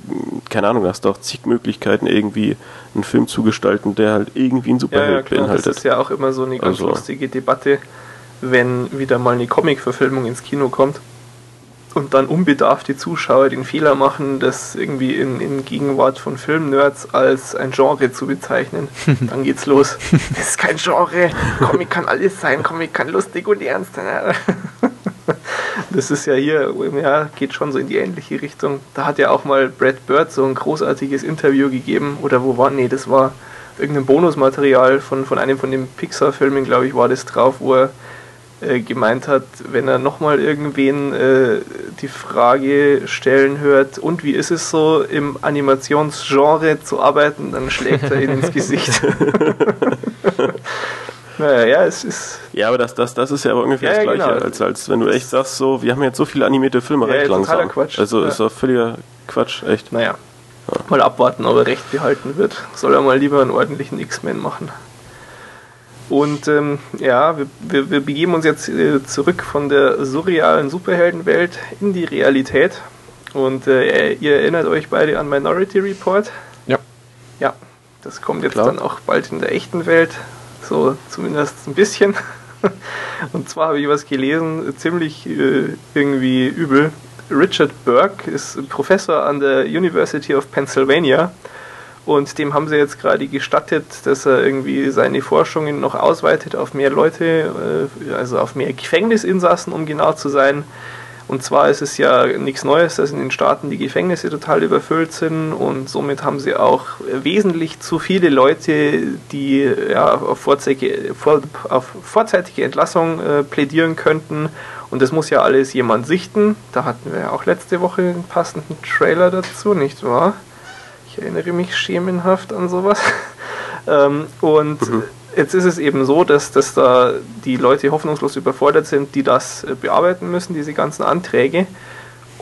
keine Ahnung, hast du auch zig Möglichkeiten, irgendwie einen Film zu gestalten, der halt irgendwie einen Superheld ja, ja, klar, beinhaltet. Das ist ja auch immer so eine ganz also. lustige Debatte, wenn wieder mal eine Comic-Verfilmung ins Kino kommt und dann unbedarfte Zuschauer den Fehler machen, das irgendwie in, in Gegenwart von Filmnerds als ein Genre zu bezeichnen. Dann geht's los. Das ist kein Genre. Comic kann alles sein. Comic kann lustig und ernst sein. Das ist ja hier, ja, geht schon so in die ähnliche Richtung. Da hat ja auch mal Brad Bird so ein großartiges Interview gegeben. Oder wo war, nee, das war irgendein Bonusmaterial von, von einem von den Pixar-Filmen, glaube ich, war das drauf, wo er äh, gemeint hat, wenn er nochmal irgendwen äh, die Frage stellen hört, und wie ist es so im Animationsgenre zu arbeiten, dann schlägt er ihn ins Gesicht. naja, ja, es ist. Ja, aber das, das, das ist ja aber ungefähr ja, das Gleiche, genau. als, als wenn du echt sagst, so, wir haben jetzt so viele animierte Filme ja, recht langsam. Quatsch. Also ja. ist doch völliger Quatsch, echt. Naja. Ja. Mal abwarten, ob er recht behalten wird. Soll er mal lieber einen ordentlichen X-Men machen. Und ähm, ja, wir, wir, wir, begeben uns jetzt äh, zurück von der surrealen Superheldenwelt in die Realität. Und äh, ihr erinnert euch beide an Minority Report. Ja. Ja, das kommt jetzt Klar. dann auch bald in der echten Welt. So zumindest ein bisschen. Und zwar habe ich was gelesen, ziemlich äh, irgendwie übel. Richard Burke ist Professor an der University of Pennsylvania und dem haben sie jetzt gerade gestattet, dass er irgendwie seine Forschungen noch ausweitet auf mehr Leute, äh, also auf mehr Gefängnisinsassen, um genau zu sein. Und zwar ist es ja nichts Neues, dass in den Staaten die Gefängnisse total überfüllt sind und somit haben sie auch wesentlich zu viele Leute, die ja, auf, vorzeitige, vor, auf vorzeitige Entlassung äh, plädieren könnten. Und das muss ja alles jemand sichten. Da hatten wir ja auch letzte Woche einen passenden Trailer dazu, nicht wahr? Ich erinnere mich schemenhaft an sowas. ähm, und mhm. Jetzt ist es eben so, dass, dass da die Leute hoffnungslos überfordert sind, die das äh, bearbeiten müssen, diese ganzen Anträge.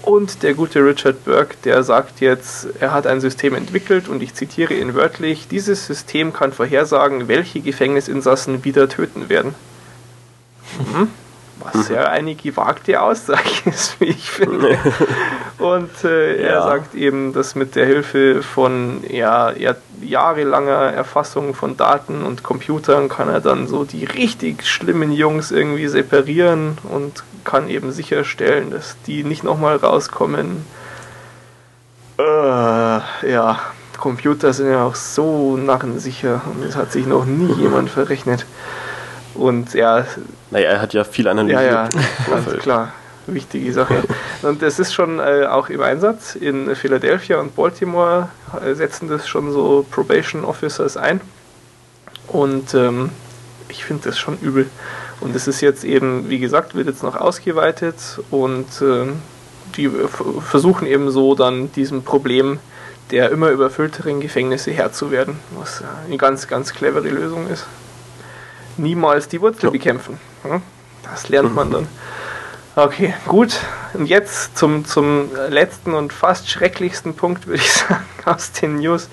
Und der gute Richard Burke, der sagt jetzt, er hat ein System entwickelt und ich zitiere ihn wörtlich, dieses System kann vorhersagen, welche Gefängnisinsassen wieder töten werden. Mhm. Was mhm. ja eine gewagte Aussage ist, wie ich finde. Und äh, ja. er sagt eben, dass mit der Hilfe von ja, jahrelanger Erfassung von Daten und Computern kann er dann so die richtig schlimmen Jungs irgendwie separieren und kann eben sicherstellen, dass die nicht nochmal rauskommen. Äh, ja, Computer sind ja auch so narrensicher und es hat sich noch nie jemand verrechnet. Und ja. Naja, er hat ja viel Analyse. Ja, ja, ganz klar. Wichtige Sache. Und es ist schon äh, auch im Einsatz. In Philadelphia und Baltimore äh, setzen das schon so Probation Officers ein. Und ähm, ich finde das schon übel. Und es ist jetzt eben, wie gesagt, wird jetzt noch ausgeweitet und äh, die versuchen eben so dann diesem Problem der immer überfüllteren Gefängnisse Herr zu werden, was eine ganz, ganz clevere Lösung ist. Niemals die Wurzel ja. bekämpfen. Das lernt man dann. Okay, gut. Und jetzt zum, zum letzten und fast schrecklichsten Punkt, würde ich sagen, aus den News.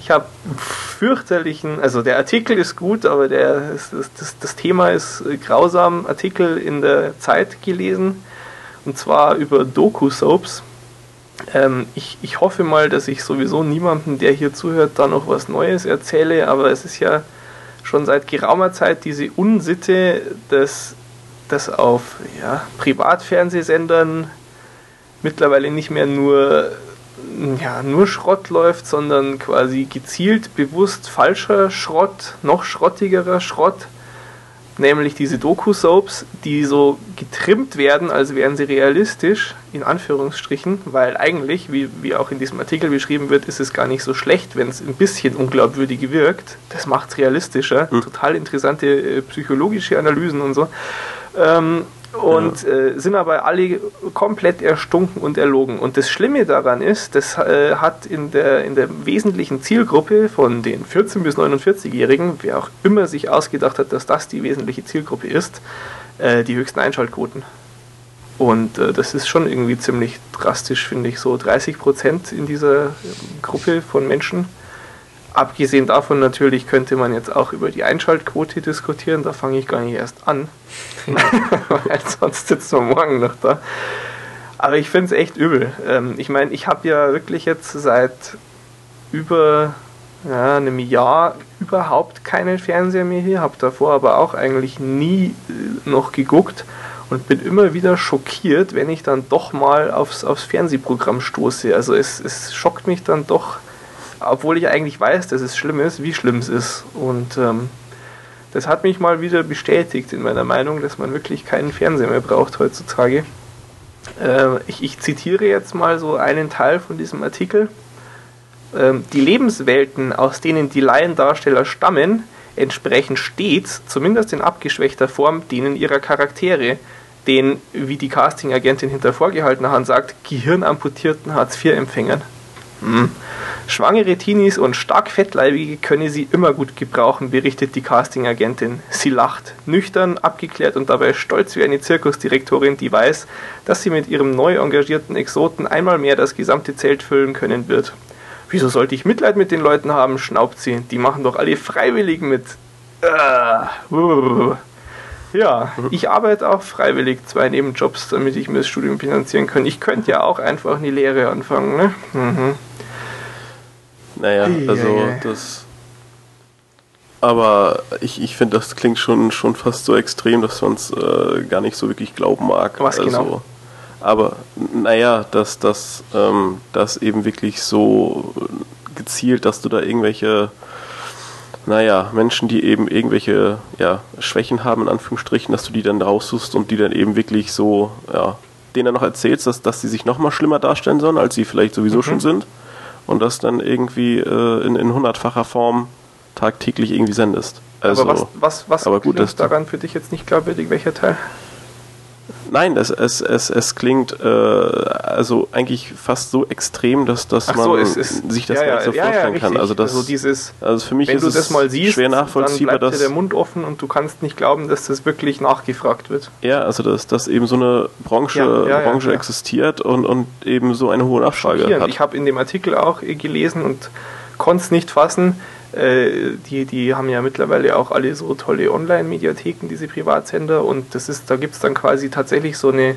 Ich habe fürchterlichen, also der Artikel ist gut, aber der, das, das, das Thema ist grausam. Artikel in der Zeit gelesen, und zwar über Doku-Soaps. Ähm, ich, ich hoffe mal, dass ich sowieso niemandem, der hier zuhört, da noch was Neues erzähle, aber es ist ja schon seit geraumer Zeit diese Unsitte, dass das auf ja, Privatfernsehsendern mittlerweile nicht mehr nur, ja, nur Schrott läuft, sondern quasi gezielt, bewusst falscher Schrott, noch schrottigerer Schrott nämlich diese Doku-Soaps, die so getrimmt werden, als wären sie realistisch, in Anführungsstrichen, weil eigentlich, wie, wie auch in diesem Artikel beschrieben wird, ist es gar nicht so schlecht, wenn es ein bisschen unglaubwürdig wirkt. Das macht es realistischer. Mhm. Total interessante äh, psychologische Analysen und so. Ähm, und ja. äh, sind aber alle komplett erstunken und erlogen. Und das Schlimme daran ist, das äh, hat in der, in der wesentlichen Zielgruppe von den 14- bis 49-Jährigen, wer auch immer sich ausgedacht hat, dass das die wesentliche Zielgruppe ist, äh, die höchsten Einschaltquoten. Und äh, das ist schon irgendwie ziemlich drastisch, finde ich. So 30 Prozent in dieser Gruppe von Menschen Abgesehen davon natürlich könnte man jetzt auch über die Einschaltquote diskutieren, da fange ich gar nicht erst an, weil sonst sitzt man morgen noch da. Aber ich finde es echt übel. Ähm, ich meine, ich habe ja wirklich jetzt seit über ja, einem Jahr überhaupt keinen Fernseher mehr hier, habe davor aber auch eigentlich nie äh, noch geguckt und bin immer wieder schockiert, wenn ich dann doch mal aufs, aufs Fernsehprogramm stoße. Also es, es schockt mich dann doch obwohl ich eigentlich weiß, dass es schlimm ist, wie schlimm es ist. Und ähm, das hat mich mal wieder bestätigt in meiner Meinung, dass man wirklich keinen Fernseher mehr braucht heutzutage. Äh, ich, ich, zitiere jetzt mal so einen Teil von diesem Artikel. Ähm, die Lebenswelten, aus denen die Laiendarsteller stammen, entsprechen stets, zumindest in abgeschwächter Form, denen ihrer Charaktere, den, wie die Casting-Agentin hinter vorgehaltener Hand sagt, gehirnamputierten Hartz-IV-Empfängern. Hm. Schwangere Teenies und stark fettleibige könne sie immer gut gebrauchen, berichtet die Casting-Agentin. Sie lacht, nüchtern, abgeklärt und dabei stolz wie eine Zirkusdirektorin, die weiß, dass sie mit ihrem neu engagierten Exoten einmal mehr das gesamte Zelt füllen können wird. Wieso sollte ich Mitleid mit den Leuten haben? schnaubt sie. Die machen doch alle freiwillig mit. Äh, ja, ich arbeite auch freiwillig zwei Nebenjobs, damit ich mir das Studium finanzieren kann. Ich könnte ja auch einfach eine Lehre anfangen, ne? Mhm. Naja, also das. Aber ich, ich finde, das klingt schon, schon fast so extrem, dass man es äh, gar nicht so wirklich glauben mag. Was also, genau? Aber naja, dass das ähm, dass eben wirklich so gezielt, dass du da irgendwelche, naja, Menschen, die eben irgendwelche ja, Schwächen haben, in Anführungsstrichen, dass du die dann raussuchst und die dann eben wirklich so, ja, denen dann noch erzählst, dass, dass sie sich noch mal schlimmer darstellen sollen, als sie vielleicht sowieso mhm. schon sind und das dann irgendwie äh, in, in hundertfacher Form tagtäglich irgendwie sendest. Also, aber was, was, was aber gut, ist daran für dich jetzt nicht glaubwürdig, welcher Teil? Nein, es, es, es, es klingt äh, also eigentlich fast so extrem, dass, dass man so, es ist, sich das ja, ja, so ja, vorstellen ja, kann. Also, das, also dieses, also für mich ist mal siehst, schwer nachvollziehbar, dir der Mund offen und du kannst nicht glauben, dass das wirklich nachgefragt wird. Ja, also dass, dass eben so eine Branche, Branche existiert und, und eben so eine hohe Nachfrage hat. Ich habe in dem Artikel auch gelesen und konnte es nicht fassen, die, die haben ja mittlerweile auch alle so tolle Online-Mediatheken, diese Privatsender. Und das ist, da gibt es dann quasi tatsächlich so eine,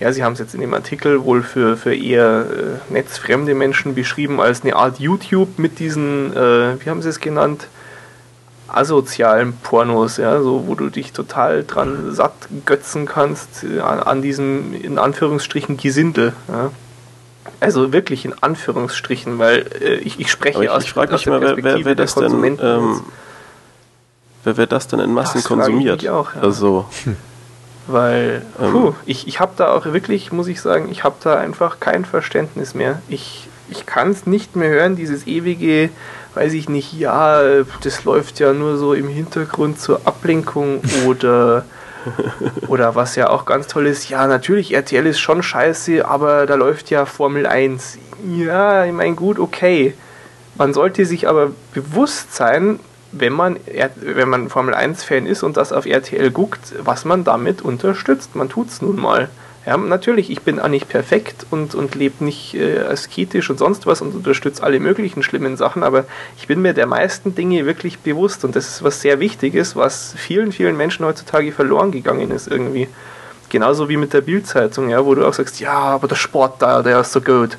ja, sie haben es jetzt in dem Artikel wohl für, für eher äh, netzfremde Menschen beschrieben als eine Art YouTube mit diesen, äh, wie haben sie es genannt? asozialen Pornos, ja, so wo du dich total dran satt götzen kannst äh, an, an diesem in Anführungsstrichen Gesindel. Ja. Also wirklich in Anführungsstrichen, weil äh, ich, ich spreche ich, aus, ich frage mich mal, wer, wer, wer das denn, ähm, wer, wer das denn in Massen das konsumiert? Auch, ja. Also weil ähm. puh, ich, ich habe da auch wirklich, muss ich sagen, ich habe da einfach kein Verständnis mehr. Ich, ich kann es nicht mehr hören, dieses ewige, weiß ich nicht, ja, das läuft ja nur so im Hintergrund zur Ablenkung oder oder was ja auch ganz toll ist, ja, natürlich, RTL ist schon scheiße, aber da läuft ja Formel 1. Ja, ich meine, gut, okay. Man sollte sich aber bewusst sein, wenn man, wenn man Formel 1-Fan ist und das auf RTL guckt, was man damit unterstützt. Man tut es nun mal. Ja, natürlich, ich bin auch nicht perfekt und, und lebe nicht äh, asketisch und sonst was und unterstütze alle möglichen schlimmen Sachen, aber ich bin mir der meisten Dinge wirklich bewusst und das ist was sehr Wichtiges, was vielen, vielen Menschen heutzutage verloren gegangen ist irgendwie. Genauso wie mit der Bildzeitung, ja, wo du auch sagst, ja, aber der Sport da, der ist so gut.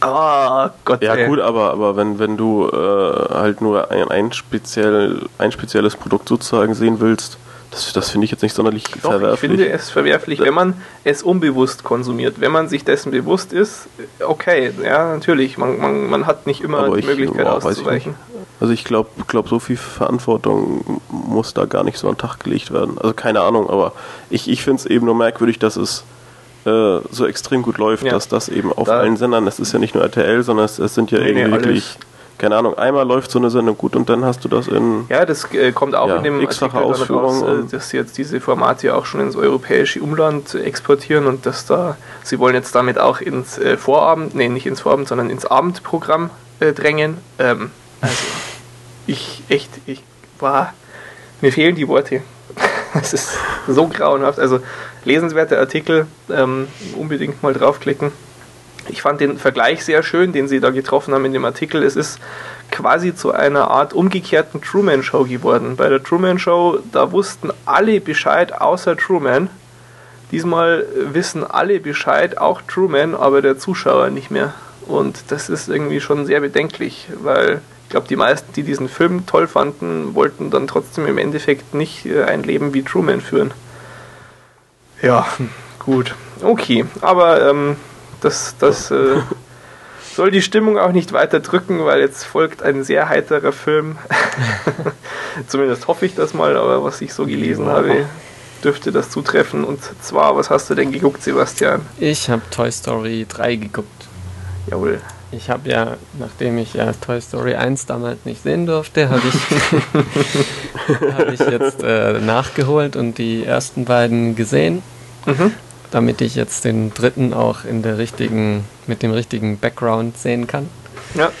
Ah, oh, Gott. Ja, ey. gut, aber, aber wenn, wenn du äh, halt nur ein, ein, speziell, ein spezielles Produkt sozusagen sehen willst, das, das finde ich jetzt nicht sonderlich Doch, verwerflich. Ich finde es verwerflich, wenn man es unbewusst konsumiert. Wenn man sich dessen bewusst ist, okay, ja, natürlich, man, man, man hat nicht immer Aber die ich, Möglichkeit boah, auszuweichen. Ich also ich glaube, glaub, so viel Verantwortung muss da gar nicht so an den Tag gelegt werden. Also keine Ahnung, aber ich, ich finde es eben nur merkwürdig, dass es äh, so extrem gut läuft, ja. dass das eben auf da allen Sendern, es ist ja nicht nur RTL, sondern es, es sind ja nee, irgendwie wirklich keine Ahnung, einmal läuft so eine Sendung gut und dann hast du das in. Ja, das äh, kommt auch ja, in dem Artikel Ausführung raus, äh, dass sie jetzt diese Formate auch schon ins europäische Umland exportieren und dass da, sie wollen jetzt damit auch ins äh, Vorabend, nee, nicht ins Vorabend, sondern ins Abendprogramm drängen. Ähm, also, ich echt, ich war, mir fehlen die Worte. Es ist so grauenhaft. Also, lesenswerter Artikel, ähm, unbedingt mal draufklicken. Ich fand den Vergleich sehr schön, den sie da getroffen haben in dem Artikel. Es ist quasi zu einer Art umgekehrten Truman Show geworden. Bei der Truman Show, da wussten alle Bescheid außer Truman. Diesmal wissen alle Bescheid, auch Truman, aber der Zuschauer nicht mehr. Und das ist irgendwie schon sehr bedenklich, weil ich glaube, die meisten, die diesen Film toll fanden, wollten dann trotzdem im Endeffekt nicht äh, ein Leben wie Truman führen. Ja, gut. Okay, aber ähm, das, das äh, soll die Stimmung auch nicht weiter drücken, weil jetzt folgt ein sehr heiterer Film. Zumindest hoffe ich das mal, aber was ich so gelesen habe, dürfte das zutreffen. Und zwar, was hast du denn geguckt, Sebastian? Ich habe Toy Story 3 geguckt. Jawohl. Ich habe ja, nachdem ich ja Toy Story 1 damals nicht sehen durfte, habe ich, hab ich jetzt äh, nachgeholt und die ersten beiden gesehen. Mhm damit ich jetzt den dritten auch in der richtigen, mit dem richtigen Background sehen kann. Ja.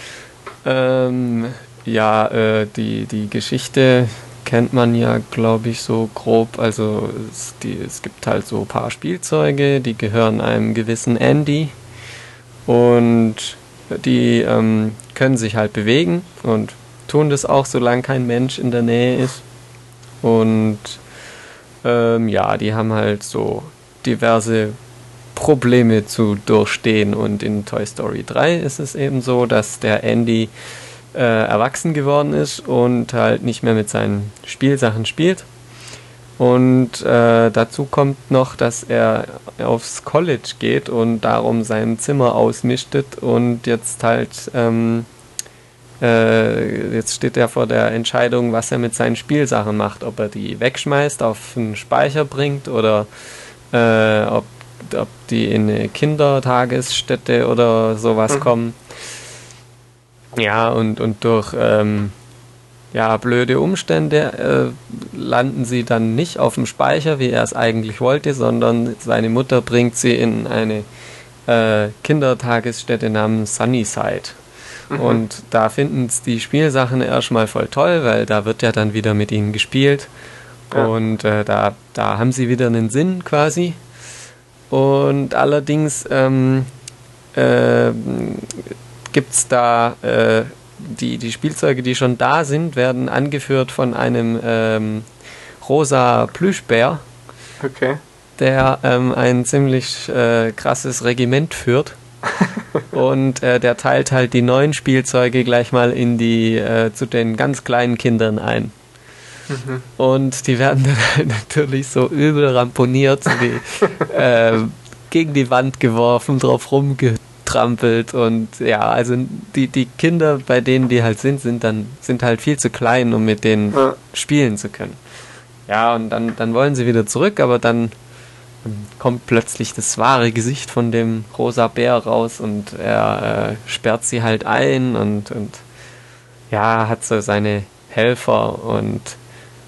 Ähm, ja, äh, die, die Geschichte kennt man ja, glaube ich, so grob. Also es, die, es gibt halt so ein paar Spielzeuge, die gehören einem gewissen Andy und die ähm, können sich halt bewegen und tun das auch, solange kein Mensch in der Nähe ist. Und ähm, ja, die haben halt so diverse Probleme zu durchstehen. Und in Toy Story 3 ist es eben so, dass der Andy äh, erwachsen geworden ist und halt nicht mehr mit seinen Spielsachen spielt. Und äh, dazu kommt noch, dass er aufs College geht und darum sein Zimmer ausmischtet und jetzt halt ähm, äh, jetzt steht er vor der Entscheidung, was er mit seinen Spielsachen macht, ob er die wegschmeißt, auf einen Speicher bringt oder äh, ob, ob die in eine Kindertagesstätte oder sowas mhm. kommen. Ja, und, und durch ähm, ja, blöde Umstände äh, landen sie dann nicht auf dem Speicher, wie er es eigentlich wollte, sondern seine Mutter bringt sie in eine äh, Kindertagesstätte namens Sunnyside. Mhm. Und da finden die Spielsachen erstmal voll toll, weil da wird ja dann wieder mit ihnen gespielt. Ja. Und äh, da, da haben sie wieder einen Sinn quasi. Und allerdings ähm, äh, gibt es da äh, die, die Spielzeuge, die schon da sind, werden angeführt von einem ähm, rosa Plüschbär. Okay. Der ähm, ein ziemlich äh, krasses Regiment führt. und äh, der teilt halt die neuen Spielzeuge gleich mal in die äh, zu den ganz kleinen Kindern ein. Mhm. Und die werden dann halt natürlich so übel ramponiert, wie äh, gegen die Wand geworfen, drauf rumgetrampelt und ja, also die, die Kinder, bei denen die halt sind, sind dann sind halt viel zu klein, um mit denen ja. spielen zu können. Ja, und dann, dann wollen sie wieder zurück, aber dann kommt plötzlich das wahre Gesicht von dem rosa Bär raus und er äh, sperrt sie halt ein und, und ja, hat so seine Helfer und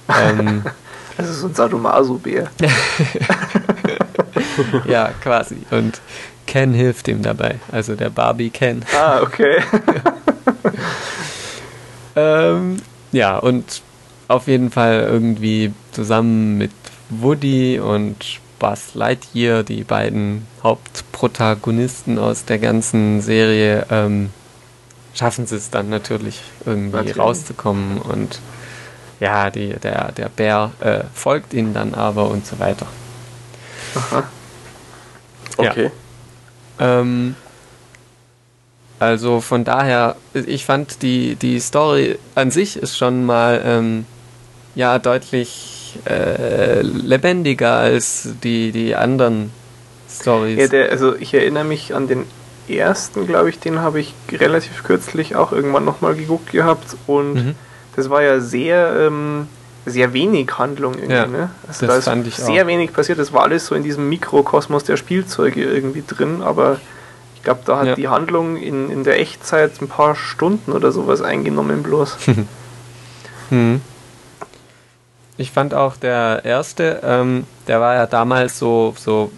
ähm, das ist ein Sadomaso-Bär. ja, quasi. Und Ken hilft ihm dabei. Also der Barbie Ken. Ah, okay. ähm, ja, und auf jeden Fall irgendwie zusammen mit Woody und Buzz Lightyear, die beiden Hauptprotagonisten aus der ganzen Serie, ähm, schaffen sie es dann natürlich irgendwie natürlich. rauszukommen und ja, die, der, der Bär äh, folgt ihnen dann aber und so weiter. Aha. Okay. Ja. Ähm, also von daher, ich fand die, die Story an sich ist schon mal ähm, ja deutlich äh, lebendiger als die, die anderen Stories. Ja, der, also ich erinnere mich an den ersten, glaube ich, den habe ich relativ kürzlich auch irgendwann nochmal geguckt gehabt und mhm. Das war ja sehr ähm, sehr wenig Handlung irgendwie. Ja, ne? Also da ist sehr auch. wenig passiert. Das war alles so in diesem Mikrokosmos der Spielzeuge irgendwie drin, aber ich glaube, da hat ja. die Handlung in, in der Echtzeit ein paar Stunden oder sowas eingenommen bloß. hm. Ich fand auch der erste, ähm, der war ja damals so, so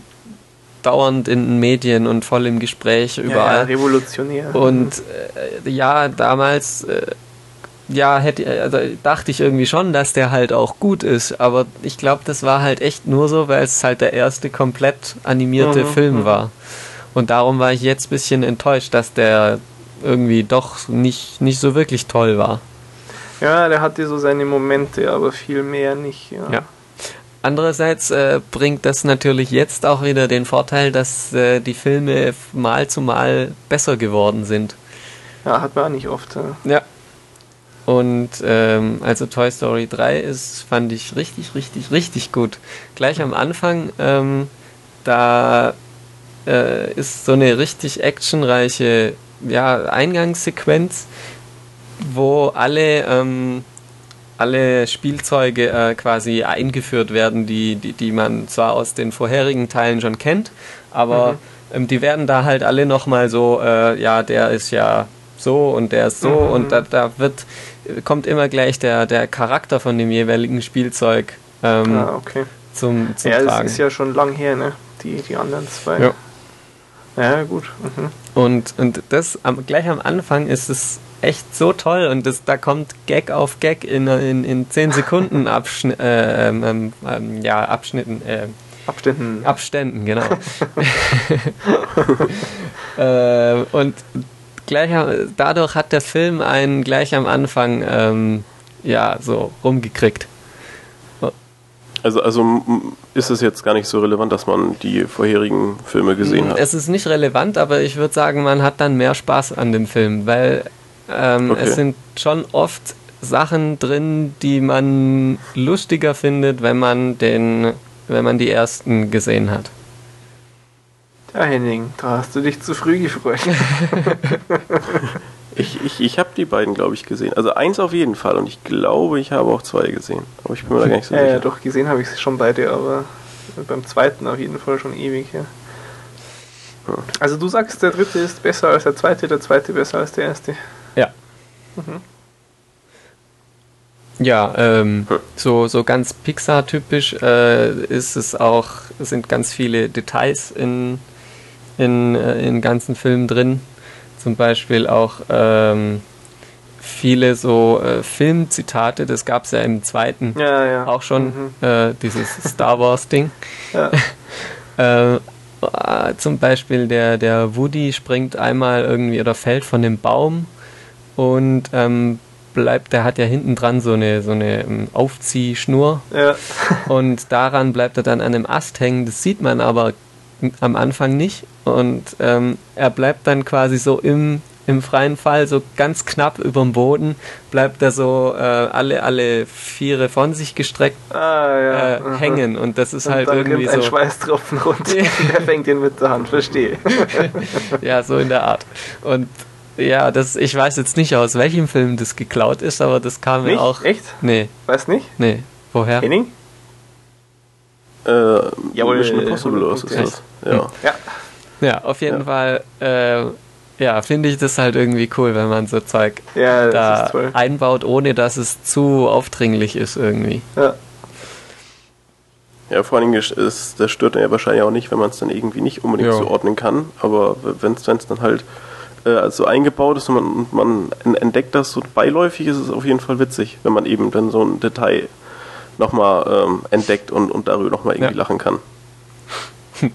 dauernd in den Medien und voll im Gespräch überall. Ja, ja, revolutionär. Und äh, ja, damals äh, ja, hätte, also dachte ich irgendwie schon, dass der halt auch gut ist, aber ich glaube, das war halt echt nur so, weil es halt der erste komplett animierte mhm, Film mhm. war. Und darum war ich jetzt ein bisschen enttäuscht, dass der irgendwie doch nicht, nicht so wirklich toll war. Ja, der hatte so seine Momente, aber viel mehr nicht. Ja. ja. Andererseits äh, bringt das natürlich jetzt auch wieder den Vorteil, dass äh, die Filme mal zu mal besser geworden sind. Ja, hat man auch nicht oft. Ja. ja. Und ähm, also Toy Story 3 ist, fand ich richtig, richtig, richtig gut. Gleich am Anfang, ähm, da äh, ist so eine richtig actionreiche ja, Eingangssequenz, wo alle, ähm, alle Spielzeuge äh, quasi eingeführt werden, die, die, die man zwar aus den vorherigen Teilen schon kennt, aber mhm. ähm, die werden da halt alle nochmal so, äh, ja, der ist ja so und der ist so mhm. und da, da wird kommt immer gleich der, der Charakter von dem jeweiligen Spielzeug ähm, ah, okay. zum, zum ja, Tragen. Ja, das ist ja schon lang her, ne? Die, die anderen zwei. Ja, ja gut. Mhm. Und, und das am, gleich am Anfang ist es echt so toll und das, da kommt Gag auf Gag in, in, in 10 Sekunden Abschni äh, ähm, ähm, ähm, ja, Abschnitten. Äh, Abständen. Abständen, genau. äh, und gleich dadurch hat der Film einen gleich am Anfang ähm, ja so rumgekriegt. Also, also ist es jetzt gar nicht so relevant, dass man die vorherigen Filme gesehen hat? Es ist nicht relevant, aber ich würde sagen, man hat dann mehr Spaß an dem Film, weil ähm, okay. es sind schon oft Sachen drin, die man lustiger findet, wenn man den, wenn man die ersten gesehen hat. Ja, Henning, da hast du dich zu früh gefreut. ich ich, ich habe die beiden, glaube ich, gesehen. Also eins auf jeden Fall und ich glaube, ich habe auch zwei gesehen. Aber ich bin mir da gar nicht so ja, sicher. Ja, doch, gesehen habe ich sie schon beide, aber beim zweiten auf jeden Fall schon ewig, ja. Also du sagst, der dritte ist besser als der zweite, der zweite besser als der erste. Ja. Mhm. Ja, ähm, hm. so, so ganz Pixar-typisch äh, ist es auch, sind ganz viele Details in, in, äh, in ganzen Filmen drin. Zum Beispiel auch ähm, viele so äh, Filmzitate, das gab es ja im zweiten ja, ja. auch schon, mhm. äh, dieses Star Wars-Ding. Ja. äh, zum Beispiel der, der Woody springt einmal irgendwie oder fällt von dem Baum und ähm, bleibt, der hat ja hinten dran so eine, so eine ähm, Aufziehschnur. Ja. und daran bleibt er dann an einem Ast hängen. Das sieht man aber am Anfang nicht. Und ähm, er bleibt dann quasi so im, im freien Fall, so ganz knapp über dem Boden, bleibt er so äh, alle, alle Viere von sich gestreckt ah, ja. äh, hängen. Und das ist und halt dann irgendwie so. ein Schweißtropfen runter. er fängt ihn mit der Hand, verstehe. ja, so in der Art. Und ja, das, ich weiß jetzt nicht, aus welchem Film das geklaut ist, aber das kam mir auch. Echt? Nee. Weiß nicht? Nee. Woher? Henning? Äh, Jawohl, Mission Impossible äh, ist das. Ja. ja. Ja, auf jeden ja. Fall, äh, ja, finde ich das halt irgendwie cool, wenn man so Zeug ja, da einbaut, ohne dass es zu aufdringlich ist irgendwie. Ja. Ja, vor allen Dingen ist, das stört ja wahrscheinlich auch nicht, wenn man es dann irgendwie nicht unbedingt zuordnen kann, aber wenn es dann halt äh, so eingebaut ist und man, man, entdeckt das so beiläufig, ist es auf jeden Fall witzig, wenn man eben dann so ein Detail nochmal ähm, entdeckt und, und darüber nochmal irgendwie ja. lachen kann.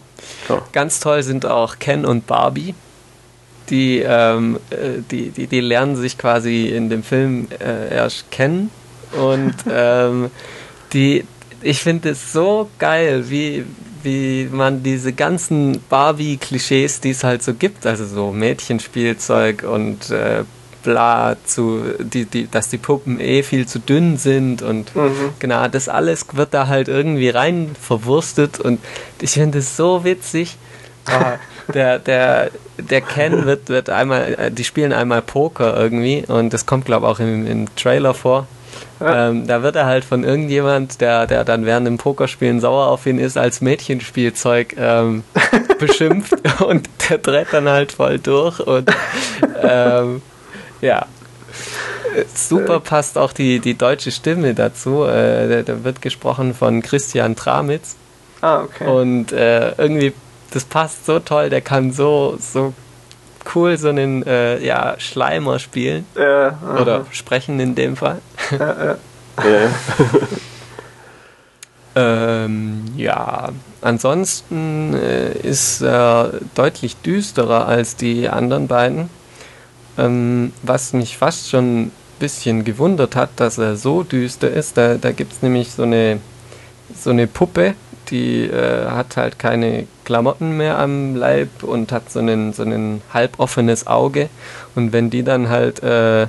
ja. Ganz toll sind auch Ken und Barbie. Die, ähm, äh, die, die, die lernen sich quasi in dem Film äh, erst kennen und ähm, die, ich finde es so geil, wie, wie man diese ganzen Barbie-Klischees, die es halt so gibt, also so Mädchenspielzeug und äh, bla, zu, die, die, dass die Puppen eh viel zu dünn sind und mhm. genau, das alles wird da halt irgendwie rein verwurstet und ich finde es so witzig. Oh, der, der, der Ken wird, wird einmal, äh, die spielen einmal Poker irgendwie und das kommt glaube ich auch im, im Trailer vor. Ähm, da wird er halt von irgendjemand, der, der dann während dem Pokerspielen sauer auf ihn ist, als Mädchenspielzeug ähm, beschimpft und der dreht dann halt voll durch und ähm, ja. Super passt auch die, die deutsche Stimme dazu. Äh, da wird gesprochen von Christian Tramitz. Ah, okay. Und äh, irgendwie, das passt so toll, der kann so, so cool so einen äh, ja, Schleimer spielen. Ja, Oder sprechen in dem Fall. Ja, ja. ähm, ja. ansonsten äh, ist er deutlich düsterer als die anderen beiden. Ähm, was mich fast schon ein bisschen gewundert hat, dass er so düster ist. Da, da gibt es nämlich so eine, so eine Puppe, die äh, hat halt keine Klamotten mehr am Leib und hat so einen so einen halboffenes Auge und wenn die dann halt äh,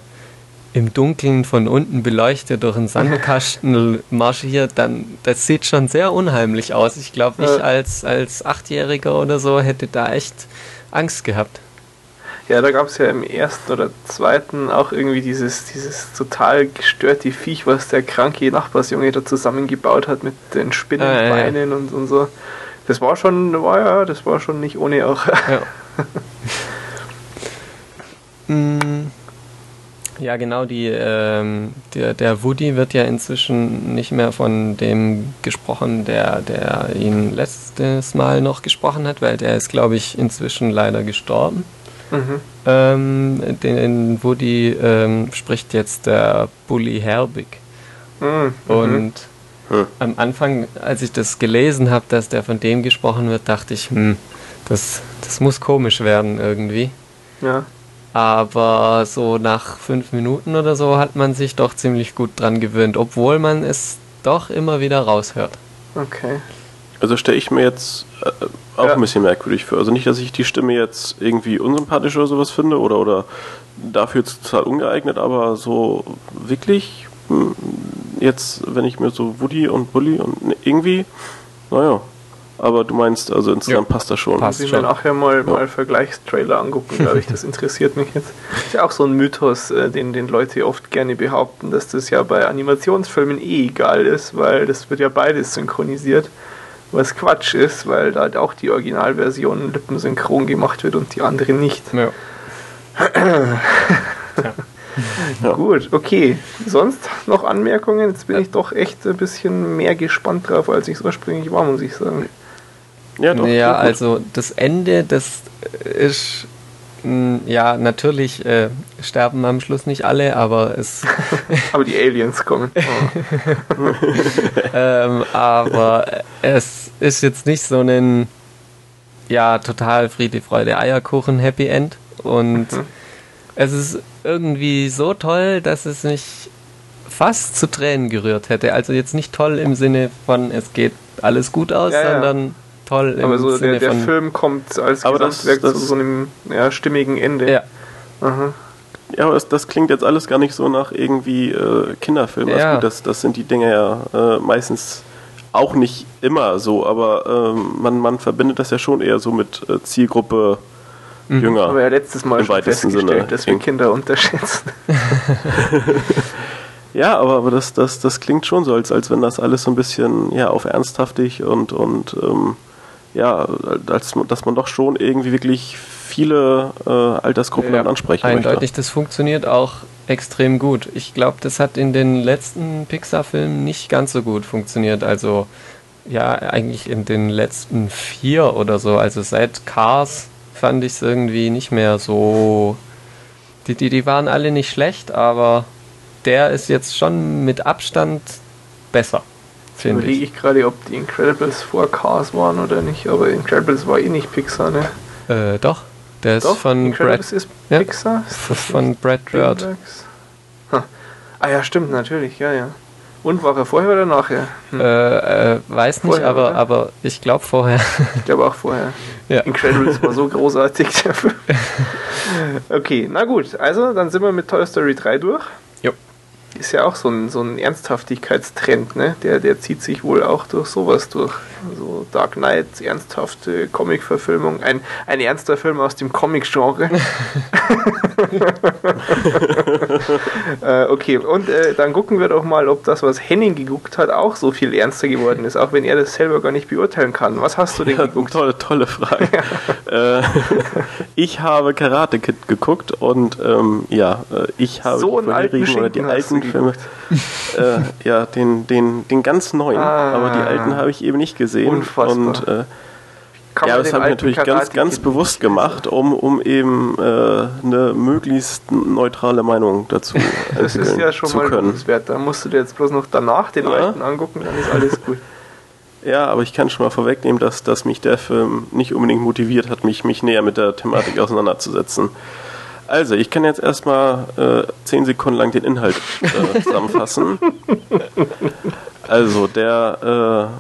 im Dunkeln von unten beleuchtet durch einen Sandkasten marschiert, dann das sieht schon sehr unheimlich aus. Ich glaube, ich als als Achtjähriger oder so hätte da echt Angst gehabt. Ja, da gab es ja im ersten oder zweiten auch irgendwie dieses, dieses total gestörte Viech, was der kranke Nachbarsjunge da zusammengebaut hat mit den Spinnenbeinen ah, ja, ja. Und, und so. Das war schon, war ja, das war schon nicht ohne auch. Ja. Mm. ja, genau, die, ähm, der, der Woody wird ja inzwischen nicht mehr von dem gesprochen, der, der ihn letztes Mal noch gesprochen hat, weil der ist, glaube ich, inzwischen leider gestorben. Mhm. Ähm, den Woody ähm, spricht jetzt der Bully Herbig. Mhm. Und mhm. am Anfang, als ich das gelesen habe, dass der von dem gesprochen wird, dachte ich, hm, das, das muss komisch werden irgendwie. Ja. Aber so nach fünf Minuten oder so hat man sich doch ziemlich gut dran gewöhnt, obwohl man es doch immer wieder raushört. Okay. Also stelle ich mir jetzt äh, auch ja. ein bisschen merkwürdig vor. Also nicht, dass ich die Stimme jetzt irgendwie unsympathisch oder sowas finde oder, oder dafür total ungeeignet, aber so wirklich hm, jetzt, wenn ich mir so Woody und Bully und ne, irgendwie, naja. Aber du meinst, also insgesamt ja. passt das schon. Passt ich mir nachher mal, ja. mal Vergleichstrailer angucken, glaube ich. Das interessiert mich jetzt. Das ist ja auch so ein Mythos, äh, den, den Leute oft gerne behaupten, dass das ja bei Animationsfilmen eh egal ist, weil das wird ja beides synchronisiert was Quatsch ist, weil da halt auch die Originalversion lippensynchron gemacht wird und die andere nicht. Ja. ja. Gut, okay. Sonst noch Anmerkungen? Jetzt bin ich doch echt ein bisschen mehr gespannt drauf, als ich es ursprünglich war, muss ich sagen. Ja, doch. Ja, also das Ende, das ist ja, natürlich äh, sterben am Schluss nicht alle, aber es. aber die Aliens kommen. Oh. ähm, aber es ist jetzt nicht so ein ja total Friede, Freude, Eierkuchen Happy End und mhm. es ist irgendwie so toll, dass es mich fast zu Tränen gerührt hätte. Also jetzt nicht toll im Sinne von, es geht alles gut aus, ja, sondern ja. toll im aber so Sinne der, der Film kommt als aber Gesamtwerk das, das zu so einem ja, stimmigen Ende. Ja. Aha. Ja, aber das, das, klingt jetzt alles gar nicht so nach irgendwie äh, Kinderfilm. Also ja. gut, das, das sind die Dinge ja äh, meistens auch nicht immer so, aber ähm, man, man verbindet das ja schon eher so mit äh, Zielgruppe mhm. Jünger. Aber ja letztes Mal im schon festgestellt, Sinne. dass wir Kinder unterschätzen. ja, aber, aber das, das, das klingt schon so, als, als wenn das alles so ein bisschen ja, auf ernsthaftig und, und ähm, ja, als, dass man doch schon irgendwie wirklich viele äh, Altersgruppen ja, ansprechen eindeutig, möchte. das funktioniert auch extrem gut. Ich glaube, das hat in den letzten Pixar-Filmen nicht ganz so gut funktioniert. Also ja, eigentlich in den letzten vier oder so. Also seit Cars fand ich es irgendwie nicht mehr so. Die, die, die waren alle nicht schlecht, aber der ist jetzt schon mit Abstand besser. Überlege ich, ich gerade, ob die Incredibles vor Cars waren oder nicht, aber Incredibles war eh nicht Pixar, ne? Äh, doch. Der Doch, ist von Brad. Ist Pixar? Ja, von Brad Bird. Ah ja, stimmt, natürlich, ja, ja. Und war er vorher oder nachher? Hm. Äh, äh, weiß vorher, nicht, aber, aber ich glaube vorher. Ich glaube auch vorher. Ja. Incredibles war so großartig. okay, na gut, also dann sind wir mit Toy Story 3 durch ist ja auch so ein, so ein Ernsthaftigkeitstrend, ne? Der, der zieht sich wohl auch durch sowas durch. So Dark Knight, ernsthafte Comic-Verfilmung, ein, ein ernster Film aus dem Comic-Genre. äh, okay, und äh, dann gucken wir doch mal, ob das, was Henning geguckt hat, auch so viel ernster geworden ist, auch wenn er das selber gar nicht beurteilen kann. Was hast du denn ja, geguckt? Tolle, tolle Frage. äh, ich habe Karate Kid geguckt und ähm, ja, äh, ich habe so die, alten oder die alten Filme. äh, ja, den, den, den ganz neuen, ah, aber die alten habe ich eben nicht gesehen. Unfassbar. Und äh, ja, das habe ich natürlich ganz, ganz bewusst gemacht, um, um eben äh, eine möglichst neutrale Meinung dazu Das ist ja schon mal wert. Da musst du dir jetzt bloß noch danach den ja. alten angucken, dann ist alles gut. Ja, aber ich kann schon mal vorwegnehmen, dass, dass mich der Film nicht unbedingt motiviert hat, mich, mich näher mit der Thematik auseinanderzusetzen. Also, ich kann jetzt erstmal äh, zehn Sekunden lang den Inhalt äh, zusammenfassen. Also, der,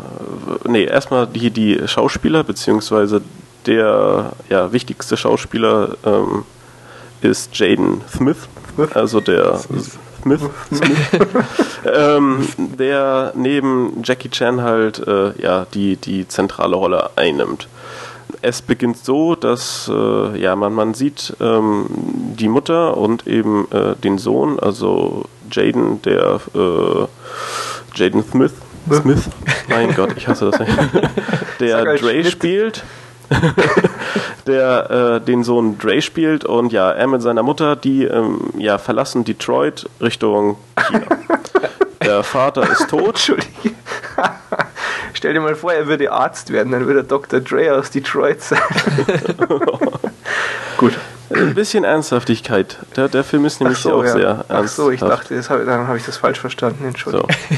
äh, nee, erstmal die, die Schauspieler, beziehungsweise der ja, wichtigste Schauspieler ähm, ist Jaden Smith, also der Smith, Smith, ähm, der neben Jackie Chan halt äh, ja, die, die zentrale Rolle einnimmt. Es beginnt so, dass äh, ja, man, man sieht ähm, die Mutter und eben äh, den Sohn, also Jaden, der äh, Jaden Smith, Smith, mein Gott, ich hasse das nicht, der Dre spielt. der äh, den Sohn Dre spielt und ja, er mit seiner Mutter, die ähm, ja verlassen Detroit Richtung China. Der Vater ist tot. Entschuldige. Stell dir mal vor, er würde Arzt werden, dann würde Dr. Dre aus Detroit sein. Gut. Ein bisschen Ernsthaftigkeit. Der, der Film ist nämlich so, auch ja. sehr ernst. Ach so, ich dachte, hab, dann habe ich das falsch verstanden. Entschuldigung. So.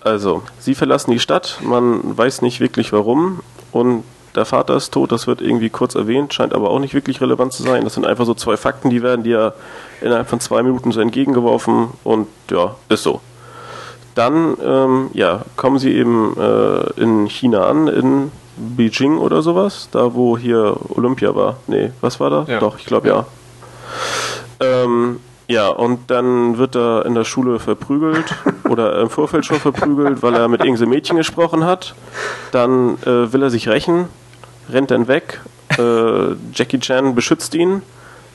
Also, sie verlassen die Stadt, man weiß nicht wirklich warum und der Vater ist tot, das wird irgendwie kurz erwähnt, scheint aber auch nicht wirklich relevant zu sein. Das sind einfach so zwei Fakten, die werden dir innerhalb von zwei Minuten so entgegengeworfen und ja, ist so. Dann ähm, ja, kommen sie eben äh, in China an, in Beijing oder sowas, da wo hier Olympia war. Nee, was war da? Ja. Doch, ich glaube ja. Ähm, ja, und dann wird er in der Schule verprügelt oder im Vorfeld schon verprügelt, weil er mit irgendeinem Mädchen gesprochen hat. Dann äh, will er sich rächen, rennt dann weg. Äh, Jackie Chan beschützt ihn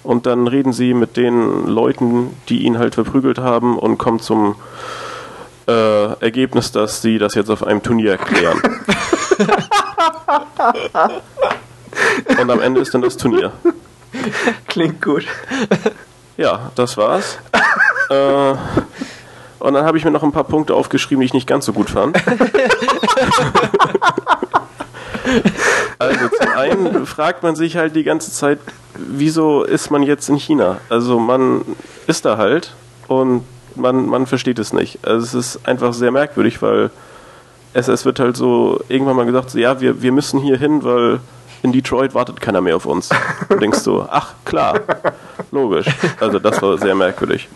und dann reden sie mit den Leuten, die ihn halt verprügelt haben und kommt zum äh, Ergebnis, dass sie das jetzt auf einem Turnier erklären. Und am Ende ist dann das Turnier. Klingt gut. Ja, das war's. äh, und dann habe ich mir noch ein paar Punkte aufgeschrieben, die ich nicht ganz so gut fand. also zum einen fragt man sich halt die ganze Zeit, wieso ist man jetzt in China? Also man ist da halt und man, man versteht es nicht. Also es ist einfach sehr merkwürdig, weil es, es wird halt so irgendwann mal gesagt, so, ja, wir, wir müssen hier hin, weil in Detroit wartet keiner mehr auf uns. Du denkst so, ach klar. logisch. Also das war sehr merkwürdig.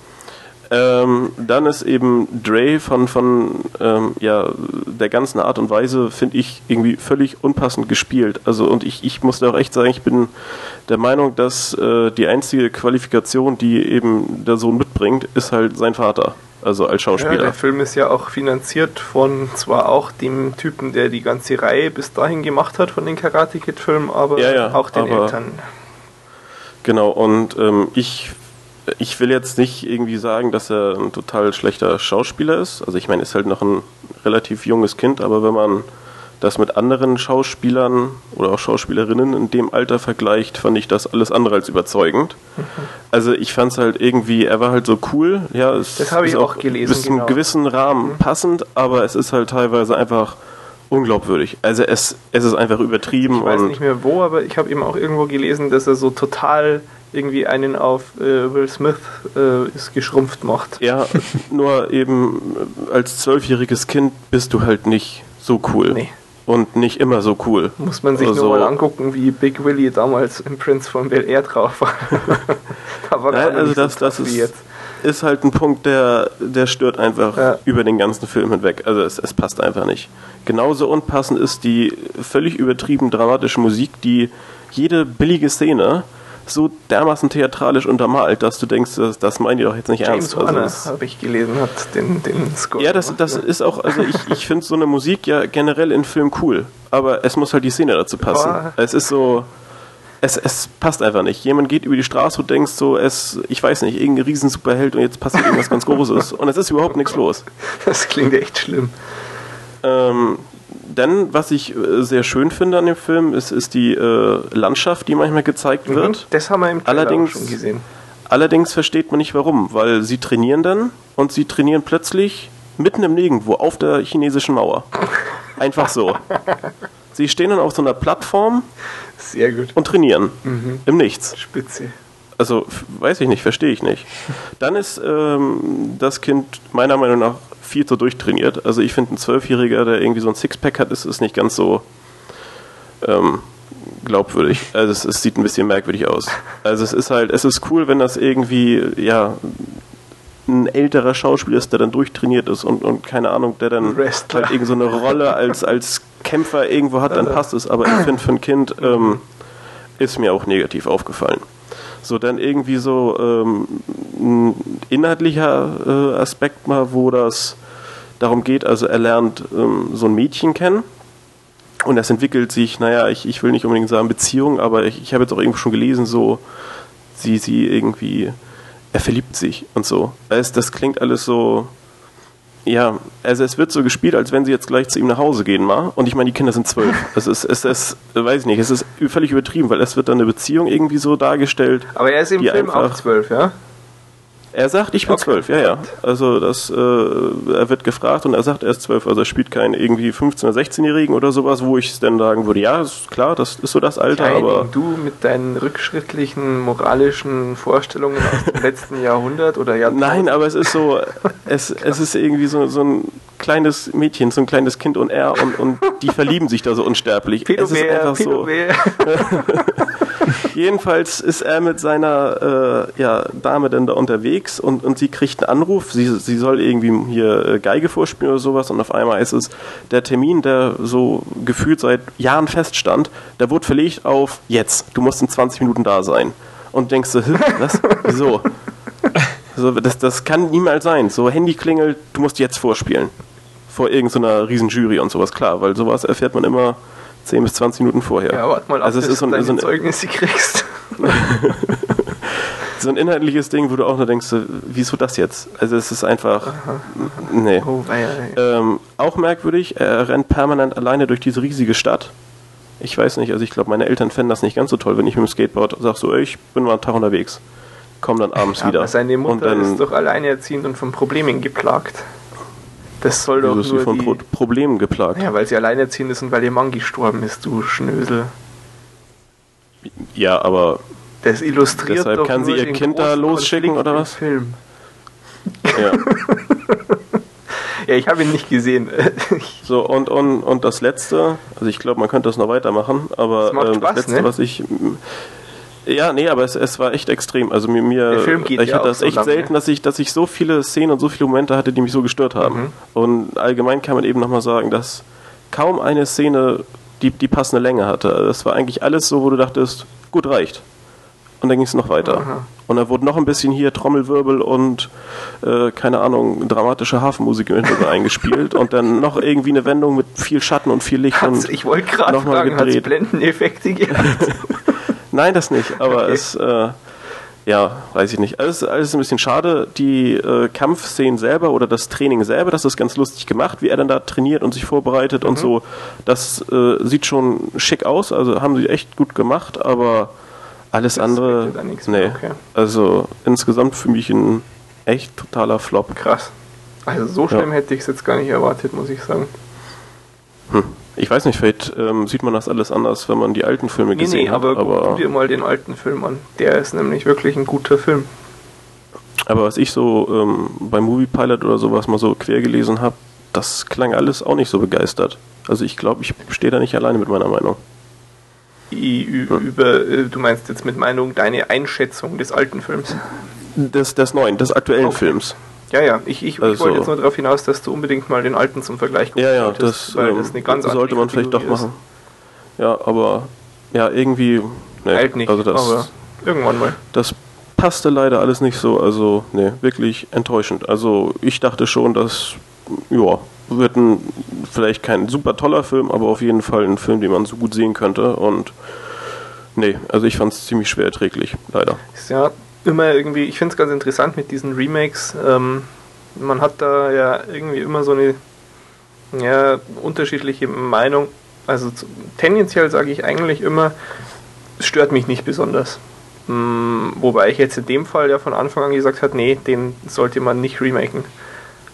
Ähm, dann ist eben Dre von, von ähm, ja, der ganzen Art und Weise, finde ich, irgendwie völlig unpassend gespielt. Also und ich, ich muss da auch echt sagen, ich bin der Meinung, dass äh, die einzige Qualifikation, die eben der Sohn mitbringt, ist halt sein Vater. Also als Schauspieler. Ja, der Film ist ja auch finanziert von zwar auch dem Typen, der die ganze Reihe bis dahin gemacht hat von den Karate Kid Filmen, aber ja, ja, auch den Eltern. Genau, und ähm, ich ich will jetzt nicht irgendwie sagen, dass er ein total schlechter Schauspieler ist. Also ich meine, ist halt noch ein relativ junges Kind, aber wenn man das mit anderen Schauspielern oder auch Schauspielerinnen in dem Alter vergleicht, fand ich das alles andere als überzeugend. Mhm. Also ich fand es halt irgendwie, er war halt so cool. Ja, es das habe ich auch gelesen. Bis genau. einem gewissen Rahmen mhm. passend, aber es ist halt teilweise einfach unglaubwürdig. Also es, es ist einfach übertrieben. Ich weiß nicht mehr wo, aber ich habe eben auch irgendwo gelesen, dass er so total irgendwie einen auf äh, Will Smith äh, ist geschrumpft macht. Ja, nur eben äh, als zwölfjähriges Kind bist du halt nicht so cool. Nee. Und nicht immer so cool. Muss man sich also, nur mal angucken, wie Big Willy damals im Prince von Bel Air drauf war. Aber Nein, also das, so das ist, ist halt ein Punkt, der, der stört einfach ja. über den ganzen Film hinweg. Also es, es passt einfach nicht. Genauso unpassend ist die völlig übertrieben dramatische Musik, die jede billige Szene so dermaßen theatralisch untermalt, dass du denkst, das, das meinen die doch jetzt nicht James ernst. Also habe ich gelesen, hat den, den Score. Ja, das, das ist auch, also ich, ich finde so eine Musik ja generell in Filmen cool, aber es muss halt die Szene dazu passen. Boah. Es ist so, es, es passt einfach nicht. Jemand geht über die Straße und denkst so, es, ich weiß nicht, irgendein Riesensuperheld und jetzt passiert irgendwas ganz Großes und es ist überhaupt nichts los. Das klingt echt schlimm. Ähm, denn was ich äh, sehr schön finde an dem Film, ist, ist die äh, Landschaft, die manchmal gezeigt mhm, wird. Das haben wir im Trailer allerdings, schon gesehen. Allerdings versteht man nicht warum, weil sie trainieren dann und sie trainieren plötzlich mitten im Nirgendwo auf der chinesischen Mauer. Einfach so. Sie stehen dann auf so einer Plattform Sehr gut. und trainieren. Mhm. Im Nichts. Spitze. Also, weiß ich nicht, verstehe ich nicht. Dann ist ähm, das Kind meiner Meinung nach viel zu durchtrainiert. Also ich finde, ein Zwölfjähriger, der irgendwie so ein Sixpack hat, ist, ist nicht ganz so ähm, glaubwürdig. Also es, es, sieht ein bisschen merkwürdig aus. Also es ist halt, es ist cool, wenn das irgendwie, ja, ein älterer Schauspieler ist, der dann durchtrainiert ist und, und keine Ahnung, der dann Wrestler. halt irgend so eine Rolle als, als Kämpfer irgendwo hat, dann passt es. Aber ich finde, für ein Kind ähm, ist mir auch negativ aufgefallen. So, dann irgendwie so ähm, ein inhaltlicher äh, Aspekt mal, wo das darum geht, also er lernt ähm, so ein Mädchen kennen und es entwickelt sich, naja, ich, ich will nicht unbedingt sagen Beziehung, aber ich, ich habe jetzt auch irgendwo schon gelesen, so sie, sie irgendwie, er verliebt sich und so. Das, das klingt alles so, ja, also es wird so gespielt, als wenn sie jetzt gleich zu ihm nach Hause gehen mal. Und ich meine, die Kinder sind zwölf. Es ist, es ist, weiß ich nicht, es ist völlig übertrieben, weil es wird dann eine Beziehung irgendwie so dargestellt. Aber er ist im Film auch zwölf, ja? Er sagt, ich bin zwölf, okay. ja, ja. Also das, äh, er wird gefragt und er sagt, er ist zwölf, also er spielt keinen irgendwie 15- oder 16-Jährigen oder sowas, wo ich es dann sagen würde, ja, ist klar, das ist so das Alter, Kein, aber... Du mit deinen rückschrittlichen moralischen Vorstellungen aus dem letzten Jahrhundert oder Jahrtausend... Nein, aber es ist so, es, es ist irgendwie so, so ein kleines Mädchen, so ein kleines Kind und er und, und die verlieben sich da so unsterblich. Pedobär, es ist einfach Pedobär. so... Jedenfalls ist er mit seiner äh, ja, Dame dann da unterwegs und, und sie kriegt einen Anruf. Sie, sie soll irgendwie hier äh, Geige vorspielen oder sowas und auf einmal ist es der Termin, der so gefühlt seit Jahren feststand, der wurde verlegt auf jetzt. Du musst in 20 Minuten da sein. Und denkst du, was? Wieso? So, das, das kann niemals sein. So, Handy klingelt, du musst jetzt vorspielen. Vor irgendeiner riesen Jury und sowas, klar, weil sowas erfährt man immer 10 bis 20 Minuten vorher. Ja, warte mal ab, also es ist so ein, so ein Zeugnisse kriegst. so ein inhaltliches Ding, wo du auch nur denkst, wieso das jetzt? Also es ist einfach, aha, nee. Oh, weia, ähm, auch merkwürdig, er rennt permanent alleine durch diese riesige Stadt. Ich weiß nicht, also ich glaube, meine Eltern fänden das nicht ganz so toll, wenn ich mit dem Skateboard sage so, ich bin mal einen Tag unterwegs, komm dann abends ja, wieder. Seine Mutter und dann, ist doch alleinerziehend und von Problemen geplagt. Das soll doch nur von die... Problemen geplagt. Ja, weil sie alleinerziehend ist und weil ihr Mann gestorben ist, du Schnösel. Ja, aber das illustriert deshalb doch kann sie ihr Kind da losschicken oder was? Film. Ja. ja, ich habe ihn nicht gesehen. so und, und und das letzte, also ich glaube, man könnte das noch weitermachen, aber das, Spaß, das letzte, ne? was ich Ja, nee, aber es, es war echt extrem. Also mir, mir Der Film geht ich ja hatte das so echt lang, selten, dass ich, dass ich so viele Szenen und so viele Momente hatte, die mich so gestört haben. Mhm. Und allgemein kann man eben nochmal sagen, dass kaum eine Szene die, die passende Länge hatte. Also Das war eigentlich alles so, wo du dachtest, gut reicht. Und dann ging es noch weiter. Aha. Und dann wurde noch ein bisschen hier Trommelwirbel und äh, keine Ahnung, dramatische Hafenmusik im Hintergrund eingespielt und dann noch irgendwie eine Wendung mit viel Schatten und viel Licht Hat's, und ich wollte gerade nochmal gedreht. Blendeneffekte gehabt? Nein, das nicht, aber Okay. es, äh, ja, weiß ich nicht. Alles, alles ein bisschen schade. Die äh, Kampfszenen selber oder das Training selber, das ist ganz lustig gemacht, wie er dann da trainiert und sich vorbereitet Mhm. und so. Das äh, sieht schon schick aus, also haben sie echt gut gemacht, aber alles Das andere, nee. okay. Also insgesamt für mich ein echt totaler Flop. Krass. Also so schlimm hätte ich es jetzt gar nicht erwartet, muss ich sagen. Hm. Ich weiß nicht, vielleicht ähm, sieht man das alles anders, wenn man die alten Filme Nee, gesehen nee, hat. aber, guck aber du dir mal den alten Film an. Der ist nämlich wirklich ein guter Film. Aber was ich so ähm, beim Movie Pilot oder sowas mal so quer gelesen habe, das klang alles auch nicht so begeistert. Also ich glaube, ich stehe da nicht alleine mit meiner Meinung. I- Über, äh, du meinst jetzt mit Meinung deine Einschätzung des alten Films. Des, des neuen, des aktuellen Okay. Films. Ja, ja, ich, ich, ich Also- wollte jetzt nur darauf hinaus, dass du unbedingt mal den alten zum Vergleich gucken Ja, ja, das, weil ähm, das eine ganz sollte man vielleicht doch machen. Ja, aber ja, irgendwie. Nee, Halt nicht, also das, aber irgendwann mal. das passte leider alles nicht so. Also, nee, wirklich enttäuschend. Also, ich dachte schon, dass, ja, wird ein, vielleicht kein super toller Film, aber auf jeden Fall ein Film, den man so gut sehen könnte. Und nee, also ich fand es ziemlich schwer erträglich, leider. Ist ja immer irgendwie, ich finde es ganz interessant mit diesen Remakes. Ähm, man hat da ja irgendwie immer so eine ja, unterschiedliche Meinung. Also tendenziell sage ich eigentlich immer, es stört mich nicht besonders. Mm, wobei ich jetzt in dem Fall ja von Anfang an gesagt habe, nee, den sollte man nicht remaken.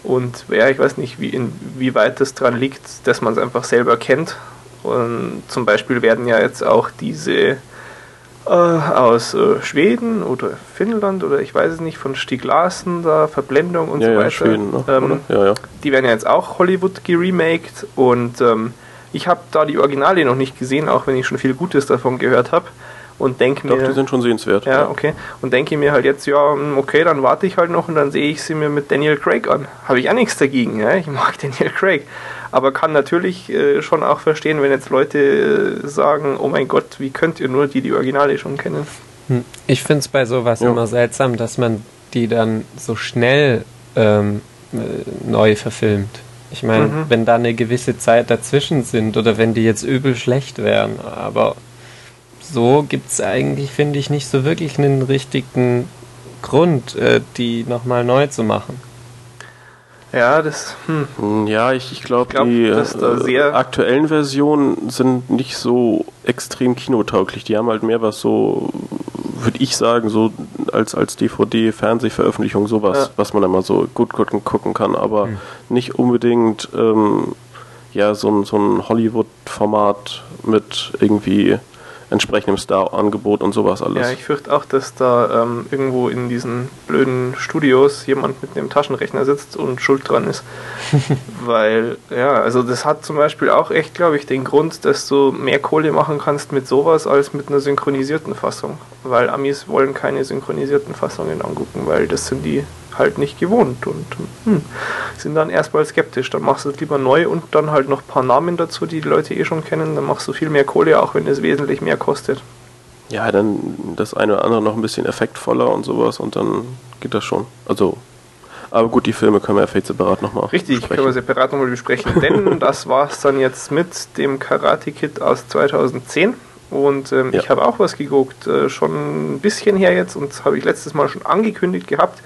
Und ja, ich weiß nicht, wie, inwieweit das dran liegt, dass man es einfach selber kennt. Und zum Beispiel werden ja jetzt auch diese äh, aus äh, Schweden oder Finnland oder ich weiß es nicht, von Stieg Larsen da, Verblendung und ja, so ja, weiter. Schweden, ne? ähm? Ja, die werden ja jetzt auch Hollywood geremaked und ähm, ich habe da die Originale noch nicht gesehen, auch wenn ich schon viel Gutes davon gehört habe und denke Doch, mir, die sind schon sehenswert. ja, okay, und denke mir halt jetzt, ja, hm, okay, dann warte ich halt noch und dann sehe ich sie mir mit Daniel Craig an. Habe ich auch nichts dagegen, ja? ich mag Daniel Craig. Aber kann natürlich äh, schon auch verstehen, wenn jetzt Leute äh, sagen, oh mein Gott, wie könnt ihr nur die die Originale schon kennen? Hm. Ich finde es bei sowas Ja. immer seltsam, dass man die dann so schnell ähm, äh, neu verfilmt. Ich meine, Mhm. wenn da eine gewisse Zeit dazwischen sind oder wenn die jetzt übel schlecht wären, aber so gibt es eigentlich, finde ich, nicht so wirklich einen richtigen Grund, äh, die nochmal neu zu machen. Ja, das, hm, Hm, Ja, ich, ich glaube, glaub, die äh, sehr- aktuellen Versionen sind nicht so extrem kinotauglich. Die haben halt mehr was so, würde ich sagen, so als, als DVD, Fernsehveröffentlichung, sowas, Ja. was man immer so gut gucken, gucken kann, aber nicht unbedingt ähm, ja, so, ein- so ein Hollywood-Format mit irgendwie entsprechendem Star-Angebot und sowas alles. Ja, ich fürchte auch, dass da ähm, irgendwo in diesen blöden Studios jemand mit einem Taschenrechner sitzt und schuld dran ist. Weil, ja, also das hat zum Beispiel auch echt, glaube ich, den Grund, dass du mehr Kohle machen kannst mit sowas als mit einer synchronisierten Fassung. Weil Amis wollen keine synchronisierten Fassungen angucken, weil das sind die halt nicht gewohnt und hm, sind dann erstmal skeptisch. Dann machst du es lieber neu und dann halt noch ein paar Namen dazu, die die Leute eh schon kennen. Dann machst du viel mehr Kohle, auch wenn es wesentlich mehr kostet. Ja, dann das eine oder andere noch ein bisschen effektvoller und sowas und dann geht das schon. Also, aber gut, die Filme können wir ja vielleicht separat nochmal Richtig, können wir separat nochmal besprechen, denn das war es dann jetzt mit dem Karate Kid aus 2010. Und ähm, Ja. ich habe auch was geguckt, äh, schon ein bisschen her jetzt und habe ich letztes Mal schon angekündigt gehabt.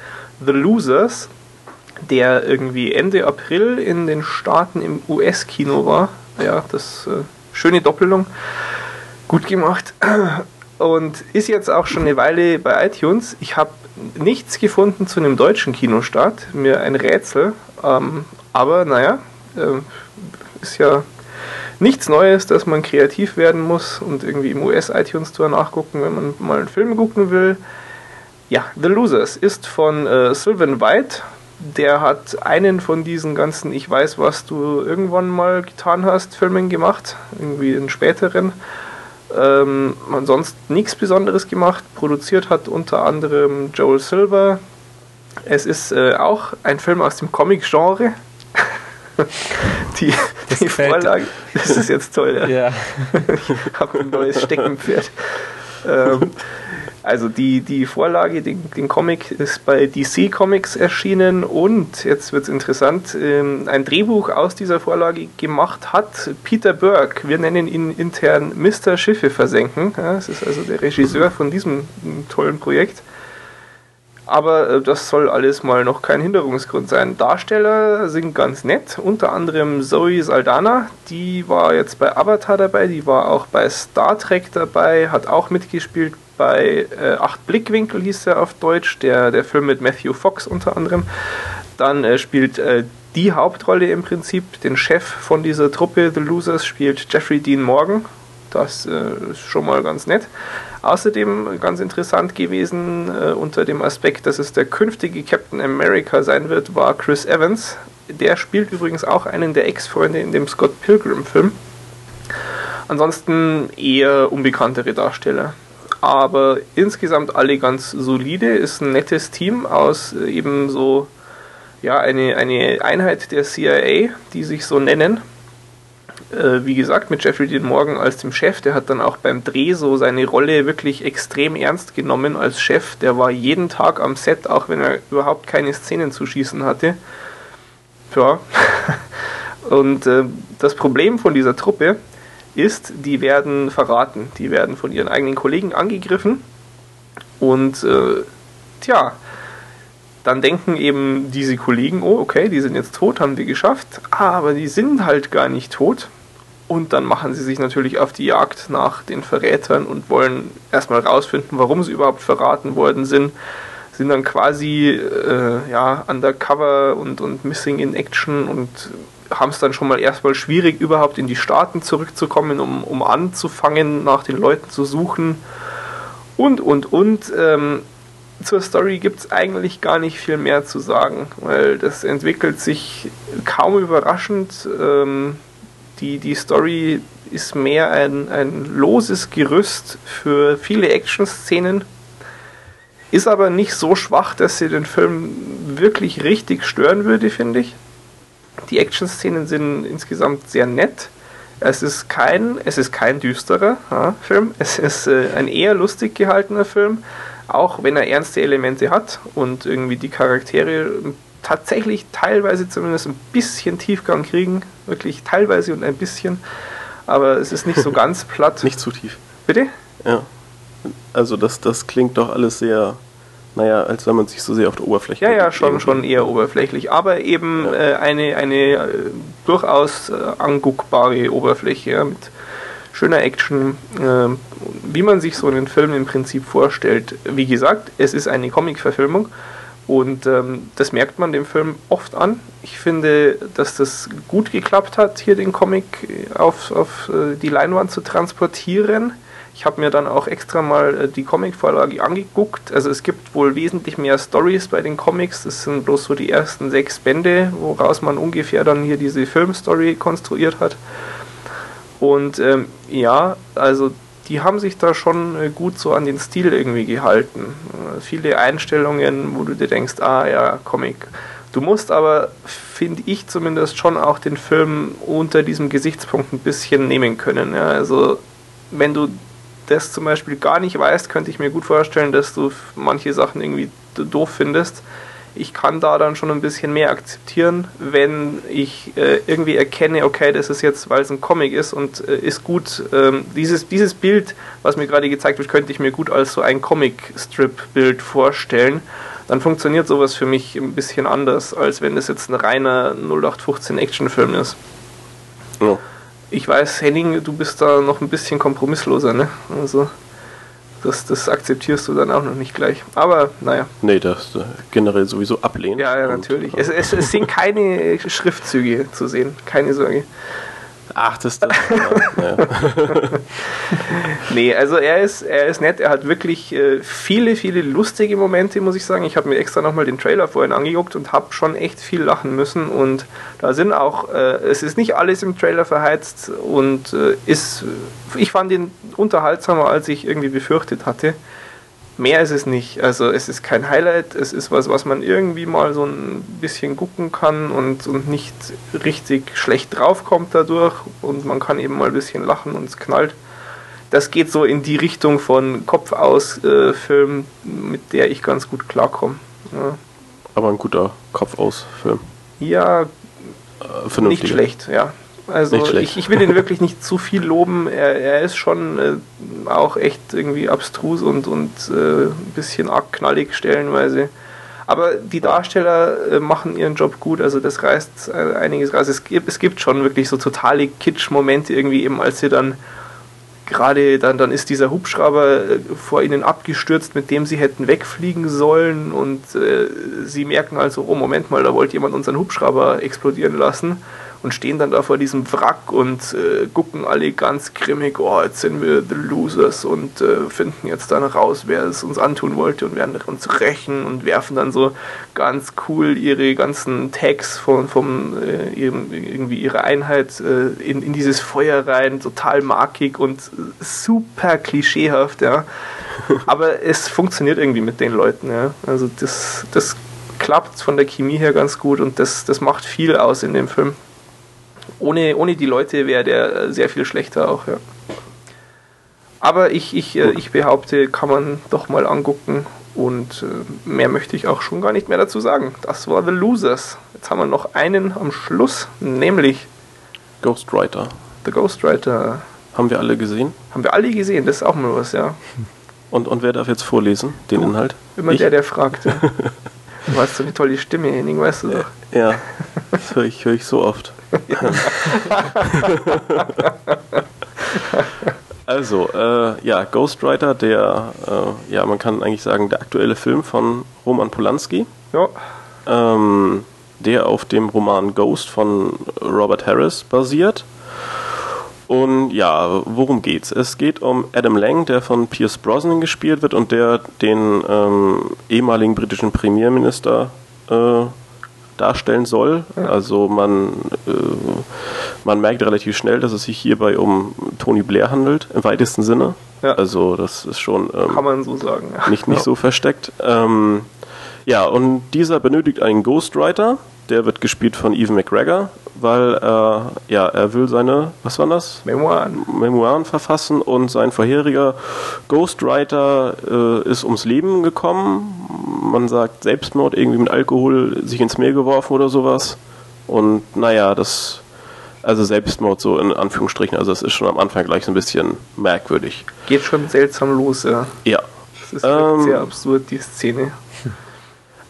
The Losers, der irgendwie Ende April in den Staaten im US-Kino war. Ja, das äh, schöne Doppelung. Gut gemacht. Und ist jetzt auch schon eine Weile bei iTunes. Ich habe nichts gefunden zu einem deutschen Kinostart. Mir ein Rätsel. Ähm, aber naja, äh, ist ja nichts Neues, dass man kreativ werden muss und irgendwie im US-iTunes Store nachgucken, wenn man mal einen Film gucken will. Ja, The Losers ist von äh, Sylvan White. Der hat einen von diesen ganzen Ich weiß, was du irgendwann mal getan hast, Filmen gemacht. Irgendwie einen späteren. Ähm, ansonsten nichts Besonderes gemacht. Produziert hat unter anderem Joel Silver. Es ist äh, auch ein Film aus dem Comic-Genre. die, die Vorlage. Das ist jetzt toll. Ja. ja. ich habe ein neues Steckenpferd. ähm, also die, die Vorlage, den, den Comic ist bei DC Comics erschienen und jetzt wird es interessant, ähm, ein Drehbuch aus dieser Vorlage gemacht hat Peter Burke. Wir nennen ihn intern Mr. Schiffe versenken. Ja, das ist also der Regisseur von diesem tollen Projekt. Aber äh, das soll alles mal noch kein Hinderungsgrund sein. Darsteller sind ganz nett, unter anderem Zoe Saldana, die war jetzt bei Avatar dabei, die war auch bei Star Trek dabei, hat auch mitgespielt bei äh, Acht Blickwinkel hieß er auf Deutsch, der, der Film mit Matthew Fox unter anderem. Dann äh, spielt äh, die Hauptrolle im Prinzip, den Chef von dieser Truppe, The Losers, spielt Jeffrey Dean Morgan. Das äh, ist schon mal ganz nett. Außerdem ganz interessant gewesen äh, unter dem Aspekt, dass es der künftige Captain America sein wird, war Chris Evans. Der spielt übrigens auch einen der Ex-Freunde in dem Scott Pilgrim-Film. Ansonsten eher unbekanntere Darsteller. Aber insgesamt alle ganz solide, ist ein nettes Team aus äh, eben so, ja, eine, eine Einheit der CIA, die sich so nennen äh, wie gesagt, mit Jeffrey Dean Morgan als dem Chef, der hat dann auch beim Dreh so seine Rolle wirklich extrem ernst genommen als Chef. Der war jeden Tag am Set, auch wenn er überhaupt keine Szenen zu schießen hatte. Ja. Und äh, das Problem von dieser Truppe ist, die werden verraten. Die werden von ihren eigenen Kollegen angegriffen. Und äh, tja, dann denken eben diese Kollegen, oh, okay, die sind jetzt tot, haben wir geschafft, aber die sind halt gar nicht tot. Und dann machen sie sich natürlich auf die Jagd nach den Verrätern und wollen erstmal rausfinden, warum sie überhaupt verraten worden sind. Sind dann quasi äh, ja, undercover und, und missing in action und haben es dann schon mal erstmal schwierig, überhaupt in die Staaten zurückzukommen, um, um anzufangen, nach den Leuten zu suchen. Und, und, und. Ähm, zur Story gibt es eigentlich gar nicht viel mehr zu sagen, weil das entwickelt sich kaum überraschend. Ähm, die, die Story ist mehr ein, ein loses Gerüst für viele Action-Szenen, ist aber nicht so schwach, dass sie den Film wirklich richtig stören würde, finde ich. Die Action-Szenen sind insgesamt sehr nett. Es ist kein, es ist kein düsterer ja, Film. Es ist äh, ein eher lustig gehaltener Film, auch wenn er ernste Elemente hat und irgendwie die Charaktere tatsächlich teilweise zumindest ein bisschen Tiefgang kriegen. Wirklich teilweise und ein bisschen. Aber es ist nicht so ganz platt. nicht zu tief. Bitte? Ja. Also das, das klingt doch alles sehr, naja, als wenn man sich so sehr auf der Oberfläche. Ja, ja, schon, schon eher oberflächlich. Aber eben ja. äh, eine, eine äh, durchaus äh, anguckbare Oberfläche ja, mit schöner Action, äh, wie man sich so einen Film im Prinzip vorstellt. Wie gesagt, es ist eine Comic-Verfilmung und ähm, das merkt man dem Film oft an. Ich finde, dass das gut geklappt hat, hier den Comic auf, auf äh, die Leinwand zu transportieren. Ich habe mir dann auch extra mal äh, die Comic-Vorlage angeguckt. Also es gibt wohl wesentlich mehr Stories bei den Comics. Das sind bloß so die ersten sechs Bände, woraus man ungefähr dann hier diese Filmstory konstruiert hat. Und ähm, ja, also die haben sich da schon äh, gut so an den Stil irgendwie gehalten. Äh, viele Einstellungen, wo du dir denkst, ah ja, Comic. Du musst aber, finde ich zumindest, schon auch den Film unter diesem Gesichtspunkt ein bisschen nehmen können. Ja? Also wenn du das zum Beispiel gar nicht weißt, könnte ich mir gut vorstellen, dass du manche Sachen irgendwie doof findest ich kann da dann schon ein bisschen mehr akzeptieren, wenn ich äh, irgendwie erkenne, okay, das ist jetzt, weil es ein Comic ist und äh, ist gut. Ähm, dieses, dieses Bild, was mir gerade gezeigt wird, könnte ich mir gut als so ein Comic-Strip-Bild vorstellen. Dann funktioniert sowas für mich ein bisschen anders, als wenn es jetzt ein reiner 0815 Actionfilm ist. Ja. Ich weiß, Henning, du bist da noch ein bisschen kompromissloser, ne? Also das, das akzeptierst du dann auch noch nicht gleich. Aber naja. Nee, das äh, generell sowieso ablehnen. Ja, ja natürlich. Und, es, es, es sind keine Schriftzüge zu sehen, keine Sorge. Ach, das ist das. ja. nee, also er ist, er ist nett. Er hat wirklich äh, viele, viele lustige Momente, muss ich sagen. Ich habe mir extra nochmal den Trailer vorhin angeguckt und habe schon echt viel lachen müssen. Und da sind auch, äh, es ist nicht alles im Trailer verheizt und äh, ist, ich fand ihn unterhaltsamer, als ich irgendwie befürchtet hatte mehr ist es nicht. Also es ist kein Highlight, es ist was, was man irgendwie mal so ein bisschen gucken kann und, und nicht richtig schlecht draufkommt dadurch und man kann eben mal ein bisschen lachen und es knallt. Das geht so in die Richtung von Kopf aus äh, Film, mit der ich ganz gut klarkomme. Ja. Aber ein guter Kopf aus Film. Ja, äh, nicht schlecht, ja. Also ich, ich, will ihn wirklich nicht zu viel loben. Er, er ist schon äh, auch echt irgendwie abstrus und, und äh, ein bisschen arg knallig stellenweise. Aber die Darsteller äh, machen ihren Job gut, also das reißt äh, einiges raus. Es gibt, es gibt schon wirklich so totale Kitsch-Momente irgendwie eben, als sie dann gerade dann, dann ist dieser Hubschrauber äh, vor ihnen abgestürzt, mit dem sie hätten wegfliegen sollen und äh, sie merken also, oh Moment mal, da wollte jemand unseren Hubschrauber explodieren lassen und stehen dann da vor diesem Wrack und äh, gucken alle ganz grimmig, oh, jetzt sind wir the Losers und äh, finden jetzt dann raus, wer es uns antun wollte und werden uns rächen und werfen dann so ganz cool ihre ganzen Tags von, vom, äh, ihrem, irgendwie ihre Einheit äh, in, in dieses Feuer rein, total markig und super klischeehaft, ja. Aber es funktioniert irgendwie mit den Leuten, ja. Also das, das klappt von der Chemie her ganz gut und das, das macht viel aus in dem Film ohne, ohne die Leute wäre der sehr viel schlechter auch, ja. Aber ich, ich, äh, ich behaupte, kann man doch mal angucken und äh, mehr möchte ich auch schon gar nicht mehr dazu sagen. Das war The Losers. Jetzt haben wir noch einen am Schluss, nämlich Ghostwriter. The Ghostwriter. Haben wir alle gesehen? Haben wir alle gesehen, das ist auch mal was, ja. Und, und wer darf jetzt vorlesen, den du, Inhalt? Immer ich? der, der fragt. Ja. Du hast so eine tolle Stimme, Henning, weißt du doch. Ja, das höre ich, hör ich so oft. also, äh, ja, Ghostwriter, der, äh, ja, man kann eigentlich sagen, der aktuelle Film von Roman Polanski. Ja. Ähm, der auf dem Roman Ghost von Robert Harris basiert. Und ja, worum geht's? Es geht um Adam Lang, der von Pierce Brosnan gespielt wird und der den ähm, ehemaligen britischen Premierminister äh, darstellen soll. Also man, äh, man merkt relativ schnell, dass es sich hierbei um Tony Blair handelt, im weitesten Sinne. Ja. Also das ist schon ähm, kann man so sagen. Ja. Nicht, nicht ja. so versteckt. Ähm, ja, und dieser benötigt einen Ghostwriter, der wird gespielt von Evan McGregor, weil er, ja, er will seine, was war das? Memoiren. Memoiren verfassen und sein vorheriger Ghostwriter äh, ist ums Leben gekommen. Man sagt Selbstmord, irgendwie mit Alkohol sich ins Meer geworfen oder sowas. Und naja, das, also Selbstmord so in Anführungsstrichen, also das ist schon am Anfang gleich so ein bisschen merkwürdig. Geht schon seltsam los, ja. Ja. Das ist ähm, sehr absurd, die Szene.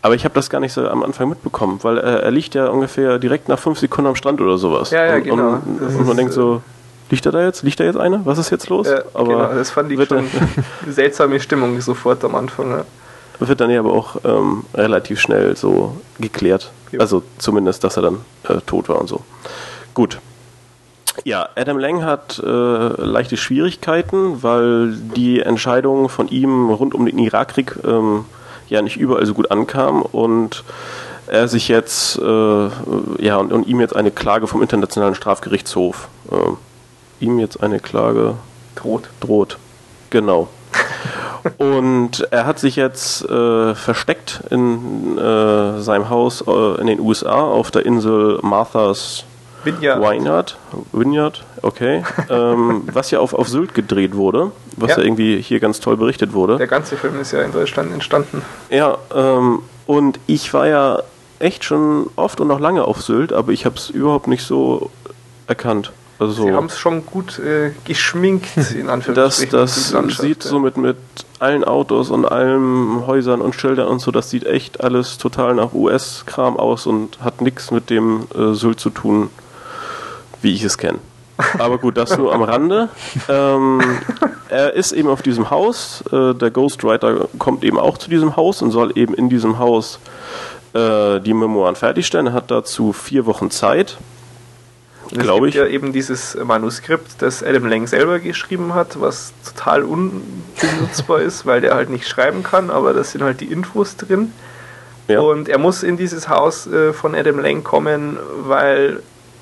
Aber ich habe das gar nicht so am Anfang mitbekommen, weil er, er, liegt ja ungefähr direkt nach fünf Sekunden am Strand oder sowas. Ja, ja, und, genau. Und, und man denkt so, liegt er da jetzt? Liegt da jetzt einer? Was ist jetzt los? Ja, aber genau, das fand ich schon eine seltsame Stimmung sofort am Anfang. Ja. Wird dann ja aber auch ähm, relativ schnell so geklärt. Jo. Also zumindest, dass er dann äh, tot war und so. Gut. Ja, Adam Lang hat äh, leichte Schwierigkeiten, weil die Entscheidung von ihm rund um den Irakkrieg ähm, ja nicht überall so gut ankam und er sich jetzt, äh, ja, und, und, ihm jetzt eine Klage vom Internationalen Strafgerichtshof, äh, ihm jetzt eine Klage droht. Droht, genau. und er hat sich jetzt äh, versteckt in äh, seinem Haus äh, in den USA auf der Insel Martha's Vineyard. Vineyard, Vineyard okay. ähm, was ja auf, auf Sylt gedreht wurde, was ja. ja. irgendwie hier ganz toll berichtet wurde. Der ganze Film ist ja in Deutschland entstanden. Ja, ähm, und ich war ja echt schon oft und noch lange auf Sylt, aber ich habe es überhaupt nicht so erkannt. Also so. Sie haben es schon gut äh, geschminkt, in Anführungszeichen. Das, das sieht so mit, mit allen Autos und allen Häusern und Schildern und so, das sieht echt alles total nach US-Kram aus und hat nichts mit dem äh, Sylt zu tun, wie ich es kenne. Aber gut, das nur am Rande. Ähm, er ist eben auf diesem Haus. Äh, der Ghostwriter kommt eben auch zu diesem Haus und soll eben in diesem Haus äh, die Memoiren fertigstellen. Er hat dazu vier Wochen Zeit. Glaube ich. ja eben dieses Manuskript, das Adam Lang selber geschrieben hat, was total unbenutzbar ist, weil der halt nicht schreiben kann, aber das sind halt die Infos drin. Ja. Und er muss in dieses Haus äh, von Adam Lang kommen, weil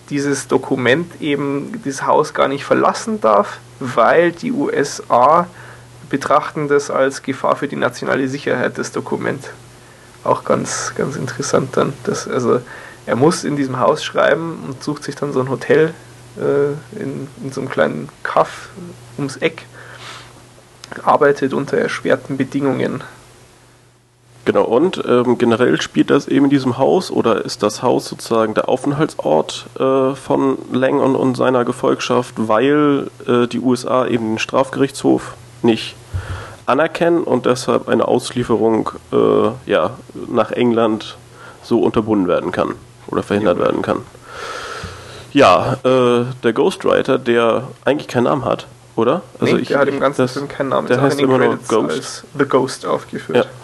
dieses Dokument eben dieses Haus gar nicht verlassen darf, weil die USA betrachten das als Gefahr für die nationale Sicherheit, das Dokument. Auch ganz, ganz interessant dann. Das, also er muss in diesem Haus schreiben und sucht sich dann so ein Hotel äh, in, in so einem kleinen Kaff ums Eck, arbeitet unter erschwerten Bedingungen. Genau, und ähm, generell spielt das eben in diesem Haus oder ist das Haus sozusagen der Aufenthaltsort äh, von Lang und, und, seiner Gefolgschaft, weil äh, die USA eben den Strafgerichtshof nicht anerkennen und deshalb eine Auslieferung äh, ja, nach England so unterbunden werden kann oder verhindert ja. werden kann. Ja, äh, der Ghostwriter, der eigentlich keinen Namen hat, oder? Also nee, ich, der hat im ganzen das, Film keinen Namen. Der heißt immer nur Ghost. Als The Ghost aufgeführt. Ja.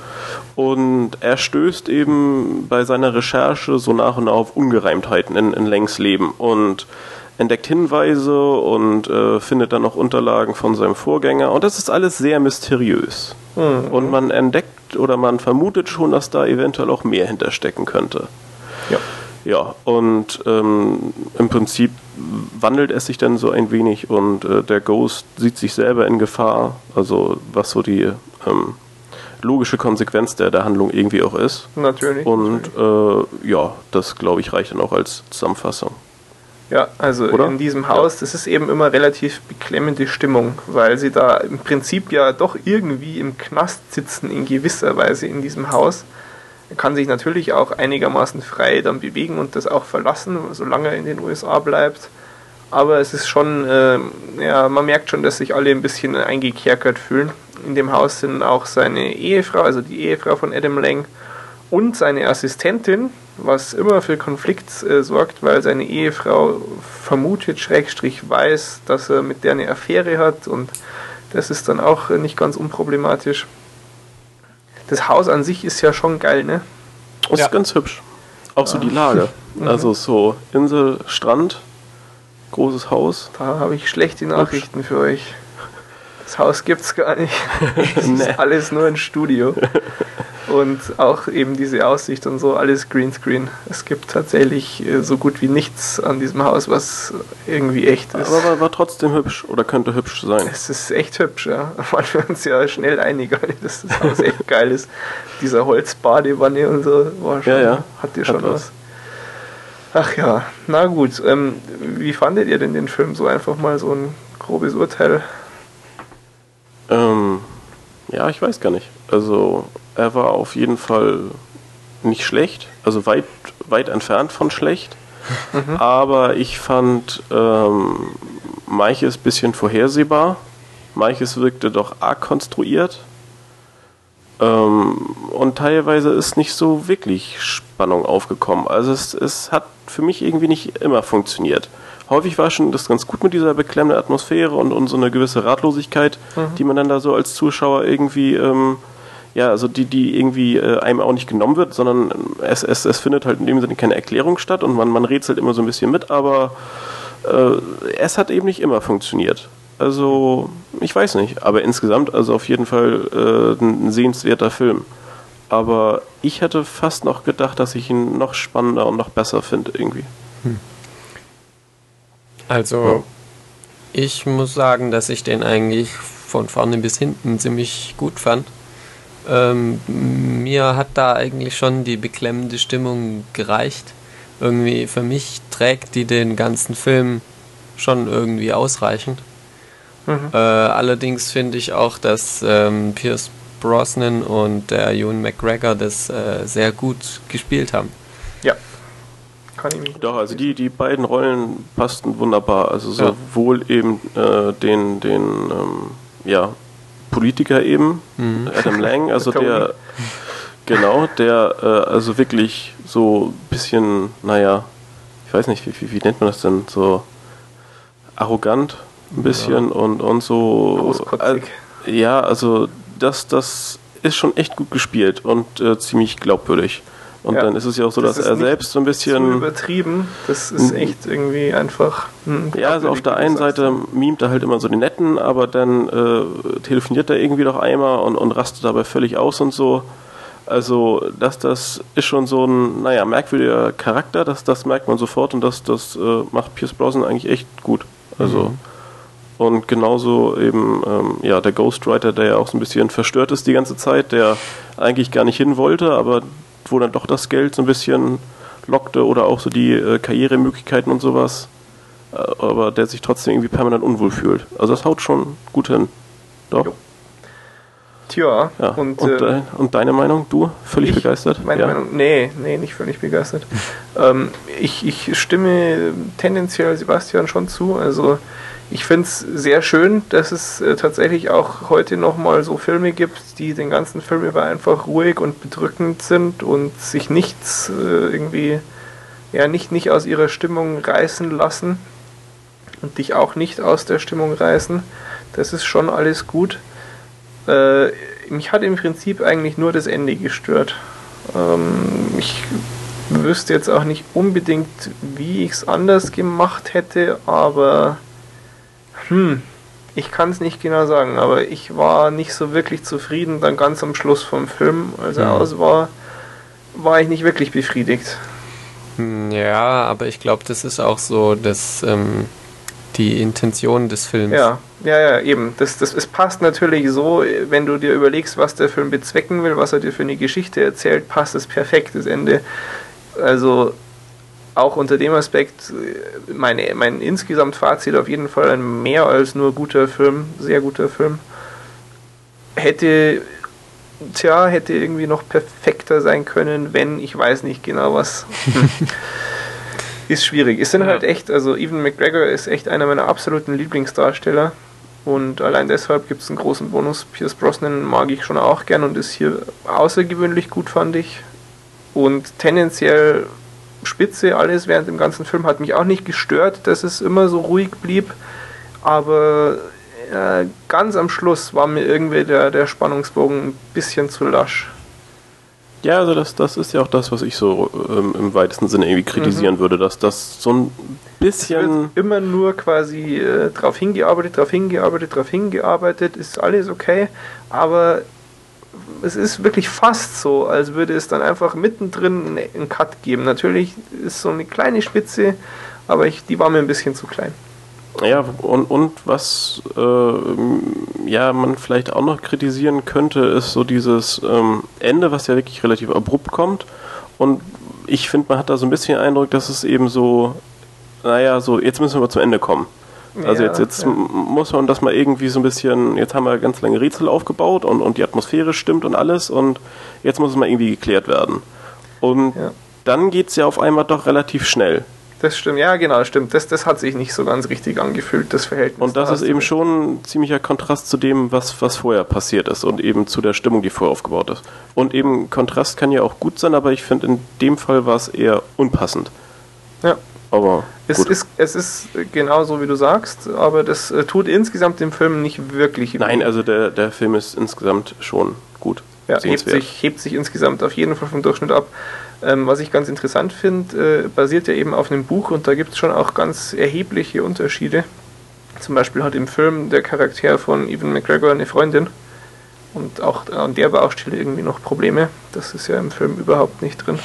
Und er stößt eben bei seiner Recherche so nach und nach auf Ungereimtheiten in, in Lengs Leben und entdeckt Hinweise und äh, findet dann noch Unterlagen von seinem Vorgänger. Und das ist alles sehr mysteriös. Mhm. Und man entdeckt oder man vermutet schon, dass da eventuell auch mehr hinterstecken könnte. Ja. Ja, und ähm, im Prinzip wandelt es sich dann so ein wenig und äh, der Ghost sieht sich selber in Gefahr, also was so die ähm, logische Konsequenz der, der Handlung irgendwie auch ist. Natürlich. Und äh, ja, das glaube ich reicht dann auch als Zusammenfassung. Ja, also Oder? in diesem Haus, ja. das ist eben immer relativ beklemmende Stimmung, weil sie da im Prinzip ja doch irgendwie im Knast sitzen in gewisser Weise in diesem Haus. Er kann sich natürlich auch einigermaßen frei dann bewegen und das auch verlassen, solange er in den USA bleibt. Aber es ist schon, äh, ja, man merkt schon, dass sich alle ein bisschen eingekerkert fühlen. In dem Haus sind auch seine Ehefrau, also die Ehefrau von Adam Lang und seine Assistentin, was immer für Konflikt äh, sorgt, weil seine Ehefrau vermutet, Schrägstrich weiß, dass er mit der eine Affäre hat und das ist dann auch nicht ganz unproblematisch das Haus an sich ist ja schon geil, ne? Das ja. ist ganz hübsch. Auch so die Lage. Mhm. Also so Insel, Strand, großes Haus. Da habe ich schlechte Nachrichten hübsch. für euch. Das Haus gibt's gar nicht. Es nee. ist alles nur ein Studio. Und auch eben diese Aussicht und so, alles Greenscreen. Es gibt tatsächlich äh, so gut wie nichts an diesem Haus, was irgendwie echt ist. Aber war, war trotzdem hübsch oder könnte hübsch sein. Es ist echt hübsch, ja. Waren wir uns ja schnell einig, dass das Haus echt geil ist. Dieser Holzbadewanne und so, war schon, ja, ja. hat dir schon hat was. Ach ja, na gut. Ähm, wie fandet ihr denn den Film? So einfach mal so ein grobes Urteil. Ähm, ja, ich weiß gar nicht. Also er war auf jeden Fall nicht schlecht, also weit, weit entfernt von schlecht. Mhm. Aber ich fand ähm, manches bisschen vorhersehbar. Manches wirkte doch arg konstruiert. Ähm, und teilweise ist nicht so wirklich Spannung aufgekommen. Also es, es hat für mich irgendwie nicht immer funktioniert. Häufig war schon das ganz gut mit dieser beklemmenden Atmosphäre und, und so eine gewisse Ratlosigkeit, mhm. die man dann da so als Zuschauer irgendwie ähm, ja, also die, die irgendwie äh, einem auch nicht genommen wird, sondern es, es, es findet halt in dem Sinne keine Erklärung statt und man, man rätselt immer so ein bisschen mit, aber äh, es hat eben nicht immer funktioniert. Also, ich weiß nicht, aber insgesamt, also auf jeden Fall äh, ein sehenswerter Film. Aber ich hätte fast noch gedacht, dass ich ihn noch spannender und noch besser finde, irgendwie. Hm. Also, ja. ich muss sagen, dass ich den eigentlich von vorne bis hinten ziemlich gut fand. Ähm, mir hat da eigentlich schon die beklemmende Stimmung gereicht. Irgendwie für mich trägt die den ganzen Film schon irgendwie ausreichend. Mhm. Äh, allerdings finde ich auch, dass ähm, Pierce Brosnan und der Ewan McGregor das äh, sehr gut gespielt haben. Kann mich Doch, also die, die beiden Rollen passten wunderbar. Also sowohl ja. eben äh, den, den ähm, ja, Politiker eben, mhm. Adam Lang, also der, genau, der äh, also wirklich so ein bisschen, naja, ich weiß nicht, wie, wie, wie, nennt man das denn, so arrogant ein bisschen ja. und, und so. Äh, ja, also das, das ist schon echt gut gespielt und äh, ziemlich glaubwürdig. Und ja. dann ist es ja auch so, das dass er selbst so ein bisschen. Zu übertrieben, das ist echt irgendwie einfach. Ja, also auf der einen Seite mimt er halt immer so die Netten, aber dann äh, telefoniert er irgendwie doch einmal und, und rastet dabei völlig aus und so. Also, dass das ist schon so ein, naja, merkwürdiger Charakter, das, das merkt man sofort und das, das äh, macht Pierce Brosnan eigentlich echt gut. Also. Mhm. Und genauso eben, ähm, ja, der Ghostwriter, der ja auch so ein bisschen verstört ist die ganze Zeit, der eigentlich gar nicht hin wollte, aber wo dann doch das Geld so ein bisschen lockte oder auch so die äh, Karrieremöglichkeiten und sowas, äh, aber der sich trotzdem irgendwie permanent unwohl fühlt. Also das haut schon gut hin. Doch. Jo. Tja, ja. und, und, äh, und, deine Meinung? Du? Völlig ich, begeistert? Meine ja. Meinung? Nee, nee, nicht völlig begeistert. ähm, ich, ich stimme tendenziell Sebastian schon zu. Also ich finde es sehr schön, dass es äh, tatsächlich auch heute nochmal so Filme gibt, die den ganzen Film über einfach ruhig und bedrückend sind und sich nichts äh, irgendwie, ja, nicht, nicht aus ihrer Stimmung reißen lassen und dich auch nicht aus der Stimmung reißen. Das ist schon alles gut. Äh, mich hat im Prinzip eigentlich nur das Ende gestört. Ähm, ich wüsste jetzt auch nicht unbedingt, wie ich es anders gemacht hätte, aber hm, ich kann es nicht genau sagen, aber ich war nicht so wirklich zufrieden dann ganz am Schluss vom Film, als er ja. aus war, war ich nicht wirklich befriedigt. Hm, ja, aber ich glaube, das ist auch so, dass ähm, die Intention des Films. Ja, ja, ja, eben. Das, das, es passt natürlich so, wenn du dir überlegst, was der Film bezwecken will, was er dir für eine Geschichte erzählt, passt es perfekt, das Ende. Also auch unter dem Aspekt meine, mein insgesamt Fazit auf jeden Fall ein mehr als nur guter Film, sehr guter Film. Hätte, tja, hätte irgendwie noch perfekter sein können, wenn ich weiß nicht genau was. ist schwierig. Es sind ja. halt echt, also Evan McGregor ist echt einer meiner absoluten Lieblingsdarsteller. Und allein deshalb gibt es einen großen Bonus. Pierce Brosnan mag ich schon auch gern und ist hier außergewöhnlich gut, fand ich. Und tendenziell spitze alles während dem ganzen Film. Hat mich auch nicht gestört, dass es immer so ruhig blieb. Aber äh, ganz am Schluss war mir irgendwie der, der Spannungsbogen ein bisschen zu lasch. Ja, also das, das ist ja auch das, was ich so ähm, im weitesten Sinne irgendwie kritisieren mhm. würde, dass das so ein bisschen. immer nur quasi äh, drauf hingearbeitet, drauf hingearbeitet, drauf hingearbeitet, ist alles okay, aber es ist wirklich fast so, als würde es dann einfach mittendrin einen Cut geben. Natürlich ist so eine kleine Spitze, aber ich, die war mir ein bisschen zu klein. Ja, und, und was äh, ja man vielleicht auch noch kritisieren könnte, ist so dieses ähm, Ende, was ja wirklich relativ abrupt kommt. Und ich finde, man hat da so ein bisschen den Eindruck, dass es eben so, naja, so, jetzt müssen wir zum Ende kommen. Also ja, jetzt, jetzt ja. muss man das mal irgendwie so ein bisschen, jetzt haben wir ganz lange Rätsel aufgebaut und, und die Atmosphäre stimmt und alles und jetzt muss es mal irgendwie geklärt werden. Und ja. dann geht es ja auf einmal doch relativ schnell. Das stimmt, ja genau, stimmt. Das, das hat sich nicht so ganz richtig angefühlt, das Verhältnis. Und das da ist eben schon ein ziemlicher Kontrast zu dem, was, was vorher passiert ist und eben zu der Stimmung, die vorher aufgebaut ist. Und eben Kontrast kann ja auch gut sein, aber ich finde in dem Fall war es eher unpassend. Ja, aber es ist, es ist genau so, wie du sagst, aber das äh, tut insgesamt dem Film nicht wirklich. Nein, also der, der Film ist insgesamt schon gut. Ja, hebt sich, hebt sich insgesamt auf jeden Fall vom Durchschnitt ab. Ähm, was ich ganz interessant finde, äh, basiert ja eben auf einem Buch und da gibt es schon auch ganz erhebliche Unterschiede. Zum Beispiel hat im Film der Charakter von Evan McGregor eine Freundin und auch an der Baustelle irgendwie noch Probleme. Das ist ja im Film überhaupt nicht drin.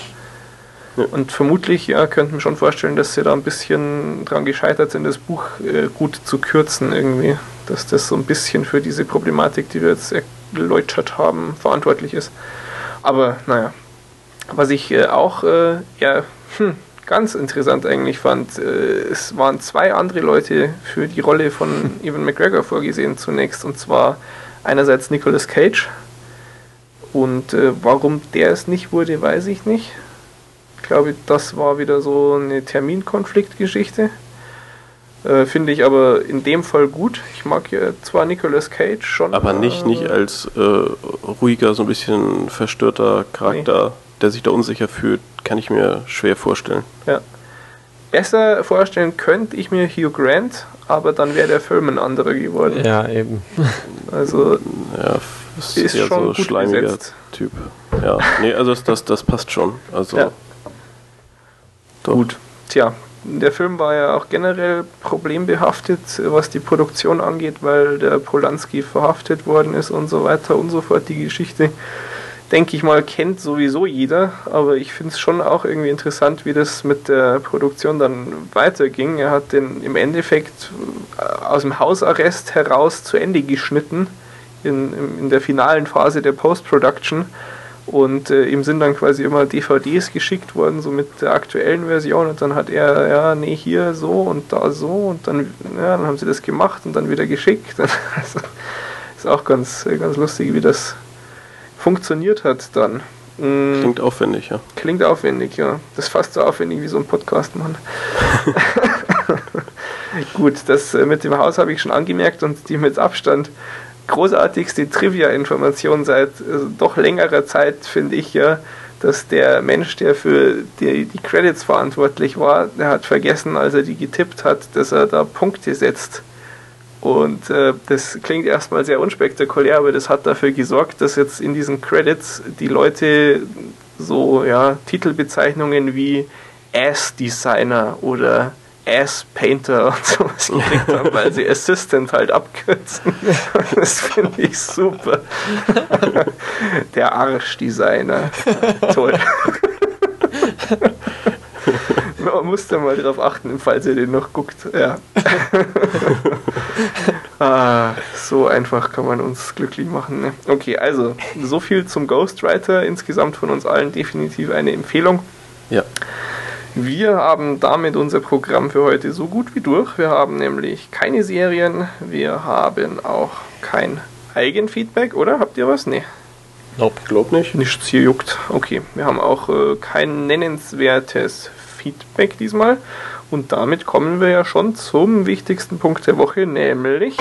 Und vermutlich, ja, könnten wir schon vorstellen, dass sie da ein bisschen dran gescheitert sind, das Buch äh, gut zu kürzen irgendwie. Dass das so ein bisschen für diese Problematik, die wir jetzt erläutert haben, verantwortlich ist. Aber naja, was ich äh, auch äh, ja, hm, ganz interessant eigentlich fand, äh, es waren zwei andere Leute für die Rolle von Evan McGregor vorgesehen zunächst. Und zwar einerseits Nicolas Cage. Und äh, warum der es nicht wurde, weiß ich nicht glaube, das war wieder so eine Terminkonfliktgeschichte. Äh, Finde ich aber in dem Fall gut. Ich mag ja zwar Nicolas Cage schon. Aber nicht, äh, nicht als äh, ruhiger, so ein bisschen verstörter Charakter, nee. der sich da unsicher fühlt, kann ich mir schwer vorstellen. Ja. Besser vorstellen könnte ich mir Hugh Grant, aber dann wäre der Film ein anderer geworden. Ja, eben. Also ja, ist, ist schon so gut schleimiger besetzt. Typ. Ja, nee, also das, das passt schon. Also, ja. Gut. Tja, der Film war ja auch generell problembehaftet, was die Produktion angeht, weil der Polanski verhaftet worden ist und so weiter und so fort. Die Geschichte, denke ich mal, kennt sowieso jeder, aber ich finde es schon auch irgendwie interessant, wie das mit der Produktion dann weiterging. Er hat den im Endeffekt äh, aus dem Hausarrest heraus zu Ende geschnitten in, in der finalen Phase der Post-Production und äh, ihm sind dann quasi immer DVDs geschickt worden, so mit der aktuellen Version. Und dann hat er, ja, nee, hier so und da so. Und dann, ja, dann haben sie das gemacht und dann wieder geschickt. Also, ist auch ganz, ganz lustig, wie das funktioniert hat dann. Mhm. Klingt aufwendig, ja. Klingt aufwendig, ja. Das ist fast so aufwendig wie so ein Podcast machen. Gut, das äh, mit dem Haus habe ich schon angemerkt und die mit Abstand großartigste Trivia-Information seit äh, doch längerer Zeit, finde ich ja, dass der Mensch, der für die, die Credits verantwortlich war, der hat vergessen, als er die getippt hat, dass er da Punkte setzt. Und äh, das klingt erstmal sehr unspektakulär, aber das hat dafür gesorgt, dass jetzt in diesen Credits die Leute so ja, Titelbezeichnungen wie Ass Designer oder Ass Painter und sowas gekriegt haben, weil sie Assistant halt abkürzen. Das finde ich super. Der Arschdesigner. Toll. Man muss da mal drauf achten, falls ihr den noch guckt. Ja. ah, so einfach kann man uns glücklich machen. Ne? Okay, also so viel zum Ghostwriter. Insgesamt von uns allen definitiv eine Empfehlung. Ja. Wir haben damit unser Programm für heute so gut wie durch. Wir haben nämlich keine Serien, wir haben auch kein Eigenfeedback, oder? Habt ihr was? Nee. Nope, glaub nicht. Nichts hier juckt. Okay, wir haben auch äh, kein nennenswertes Feedback diesmal. Und damit kommen wir ja schon zum wichtigsten Punkt der Woche, nämlich.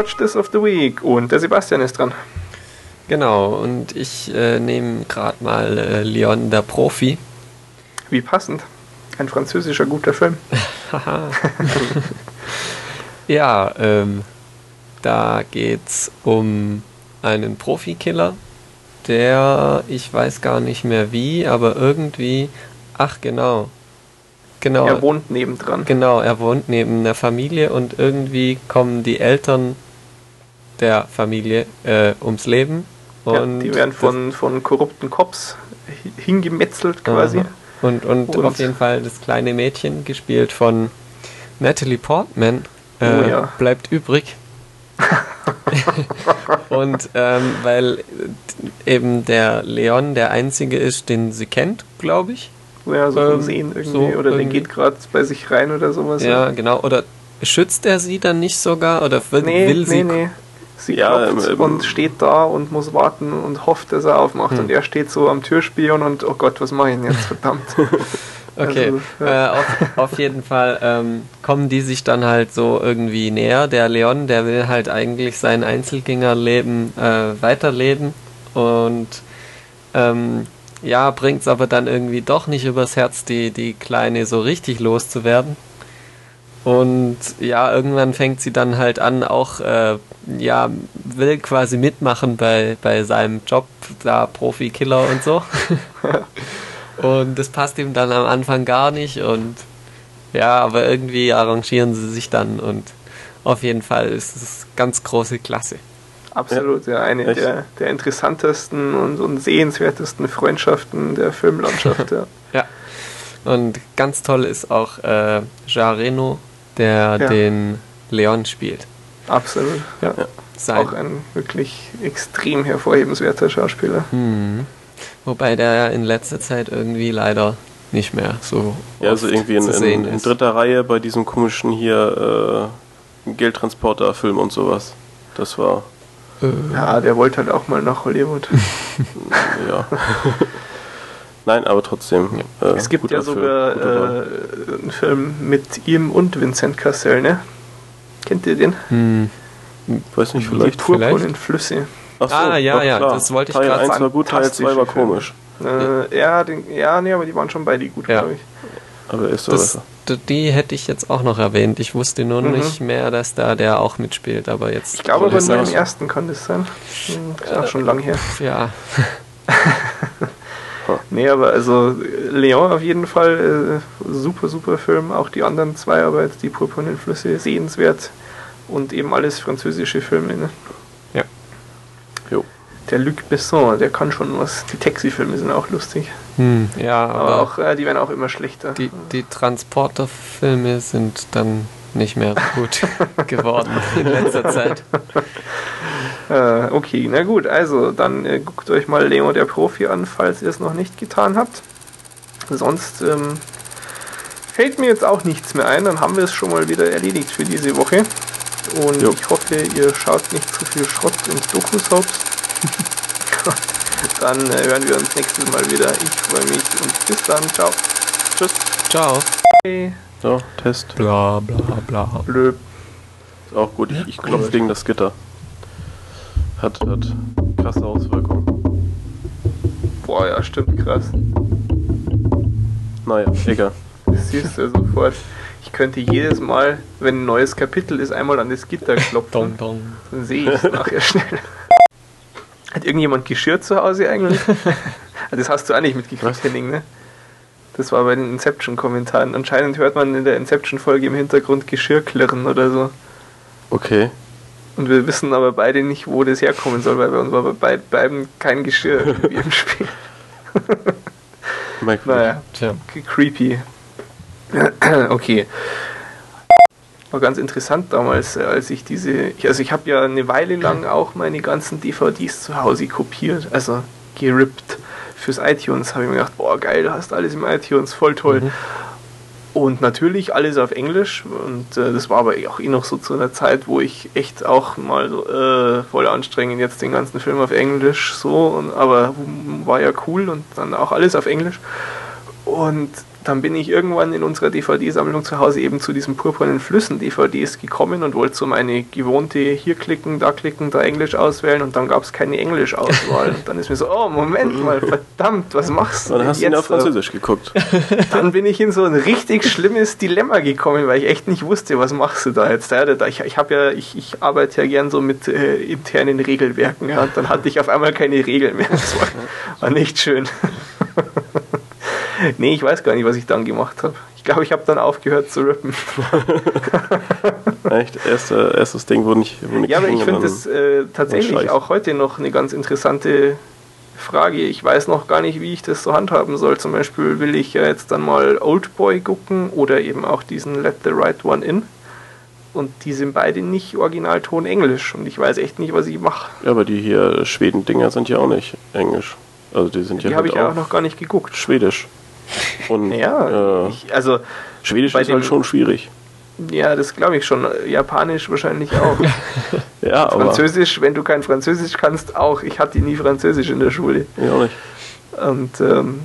Watch This of the Week und der Sebastian ist dran. Genau, und ich äh, nehme gerade mal äh, Leon der Profi. Wie passend. Ein französischer guter Film. ja, ähm, da geht's um einen Profikiller, der, ich weiß gar nicht mehr wie, aber irgendwie, ach genau, Genau. Er wohnt nebendran. Genau, er wohnt neben der Familie und irgendwie kommen die Eltern der Familie äh, ums Leben. Und ja, die werden von, von korrupten Cops hingemetzelt quasi. Und, und, und, auf jeden Fall das kleine Mädchen, gespielt von Natalie Portman, äh, oh ja. bleibt übrig. und ähm, weil eben der Leon der einzige ist, den sie kennt, glaube ich. Ja, so ähm, Sehen irgendwie. So oder der geht gerade bei sich rein oder sowas. Ja, ja, genau. Oder schützt er sie dann nicht sogar? Oder will, nee, will sie. Nee, nee. Sie ja, ähm, und steht da und muss warten und hofft, dass er aufmacht. Hm. Und er steht so am Türspion und oh Gott, was mache ich denn jetzt? Verdammt. okay, also, ja. äh, auf, auf, jeden Fall ähm, kommen die sich dann halt so irgendwie näher. Der Leon, der will halt eigentlich sein Einzelgängerleben äh, weiterleben und ähm, ja, bringt es aber dann irgendwie doch nicht übers Herz, die, die Kleine so richtig loszuwerden. Und ja, irgendwann fängt sie dann halt an, auch, äh, ja, will quasi mitmachen bei, bei seinem Job, da Profi-Killer und so. und das passt ihm dann am Anfang gar nicht und ja, aber irgendwie arrangieren sie sich dann und auf jeden Fall ist es ganz große Klasse. Absolut, ja, ja eine der, der interessantesten und, und sehenswertesten Freundschaften der Filmlandschaft. Ja. ja. Und ganz toll ist auch äh, Jean Reno, der ja. den Leon spielt. Absolut, ja. ja. Auch ein wirklich extrem hervorhebenswerter Schauspieler. Mhm. Wobei der in letzter Zeit irgendwie leider nicht mehr so. Ja, also irgendwie in, in, in, dritter Reihe bei diesem komischen hier äh, Geldtransporter-Film und sowas. Das war. Äh. Ja, der wollte halt auch mal nach Hollywood. ja. Nein, aber trotzdem. Ja. Äh, es gibt ja sogar äh, einen Film mit ihm und Vincent Cassel, ne? Kennt ihr den? Hm. Weiß nicht, vielleicht. Die purpurnen Flüsse. Ach so, ah, ja, ja, klar. das wollte ich gerade sagen. Teil 1 war gut, Teil 2 war komisch. Äh, ja, den, ja, nee, aber die waren schon beide gut, ja. glaube ich. Aber ist das, die hätte ich jetzt auch noch erwähnt. Ich wusste nur mhm. nicht mehr, dass da der auch mitspielt, aber jetzt. Ich glaube aber nur im ersten kann das sein. Ist auch schon lang her. Ja. nee, aber also Leon auf jeden Fall äh, super, super Film. Auch die anderen zwei, aber jetzt die purpurnen Flüsse sehenswert. Und eben alles französische Filme. Ne? Ja. Jo. Der Luc Besson, der kann schon was. Die Taxi-Filme sind auch lustig. Hm, ja, aber, aber auch, äh, die werden auch immer schlechter. Die, die Transporter-Filme sind dann nicht mehr gut geworden in letzter Zeit. Äh, okay, na gut, also dann äh, guckt euch mal Leo der Profi an, falls ihr es noch nicht getan habt. Sonst ähm, fällt mir jetzt auch nichts mehr ein, dann haben wir es schon mal wieder erledigt für diese Woche. Und jo. ich hoffe, ihr schaut nicht zu viel Schrott und Doku-Soaps. dann äh, hören wir uns nächstes Mal wieder. Ich freue mich und bis dann. Ciao. Tschüss. Ciao. Hey. So, Test. Bla bla bla. Blöb. Ist auch gut, ich, ich klopfe gegen das Gitter. Hat, hat krasse Auswirkungen. Boah, ja, stimmt, krass. Naja, egal. Das siehst du sofort. Ich könnte jedes Mal, wenn ein neues Kapitel ist, einmal an das Gitter klopfen. dong, dong. Dann sehe ich es nachher schnell. Hat irgendjemand Geschirr zu Hause eigentlich? das hast du auch nicht mitgekriegt, Henning, ne? Das war bei den Inception-Kommentaren. Anscheinend hört man in der Inception-Folge im Hintergrund Geschirr klirren oder so. Okay. Und wir wissen aber beide nicht, wo das herkommen soll, weil bei uns war bei beiden kein Geschirr im Spiel. naja, Tja. creepy. okay. War ganz interessant damals, äh, als ich diese. Also, ich habe ja eine Weile lang auch meine ganzen DVDs zu Hause kopiert, also gerippt fürs iTunes. Habe ich mir gedacht, boah, geil, du hast alles im iTunes, voll toll. Mhm. Und natürlich alles auf Englisch. Und äh, das war aber auch eh noch so zu einer Zeit, wo ich echt auch mal so äh, voll anstrengend jetzt den ganzen Film auf Englisch so. Und, aber war ja cool und dann auch alles auf Englisch. Und dann bin ich irgendwann in unserer DVD-Sammlung zu Hause eben zu diesen purpurnen Flüssen-DVDs gekommen und wollte so meine gewohnte hier klicken, da klicken, da Englisch auswählen und dann gab es keine Englisch-Auswahl. und dann ist mir so, oh Moment mal, verdammt, was machst du? Dann hast du ihn auf Französisch geguckt. Dann bin ich in so ein richtig schlimmes Dilemma gekommen, weil ich echt nicht wusste, was machst du da jetzt? Ich, ich habe ja, ich, ich arbeite ja gern so mit äh, internen Regelwerken, ja, und dann hatte ich auf einmal keine Regeln mehr. Das war, war nicht schön. nee, ich weiß gar nicht, was ich dann gemacht habe. Ich glaube, ich habe dann aufgehört zu rippen. Echt? Erste, erstes Ding, wo nicht. Wo nicht ja, aber ich finde das äh, tatsächlich auch heute noch eine ganz interessante Frage. Ich weiß noch gar nicht, wie ich das so handhaben soll. Zum Beispiel will ich ja jetzt dann mal Oldboy gucken oder eben auch diesen Let the Right One In. Und die sind beide nicht Originalton Englisch und ich weiß echt nicht, was ich mache. Ja, aber die hier Schweden-Dinger sind ja auch nicht Englisch. Also die sind die ja habe halt ich auch noch gar nicht geguckt. Schwedisch. Und, ja, äh, ich, also Schwedisch ist halt schon schwierig. Ja, das glaube ich schon. Japanisch wahrscheinlich auch. ja, Französisch, wenn du kein Französisch kannst, auch. Ich hatte nie Französisch in der Schule. Ich auch nicht. Und ähm,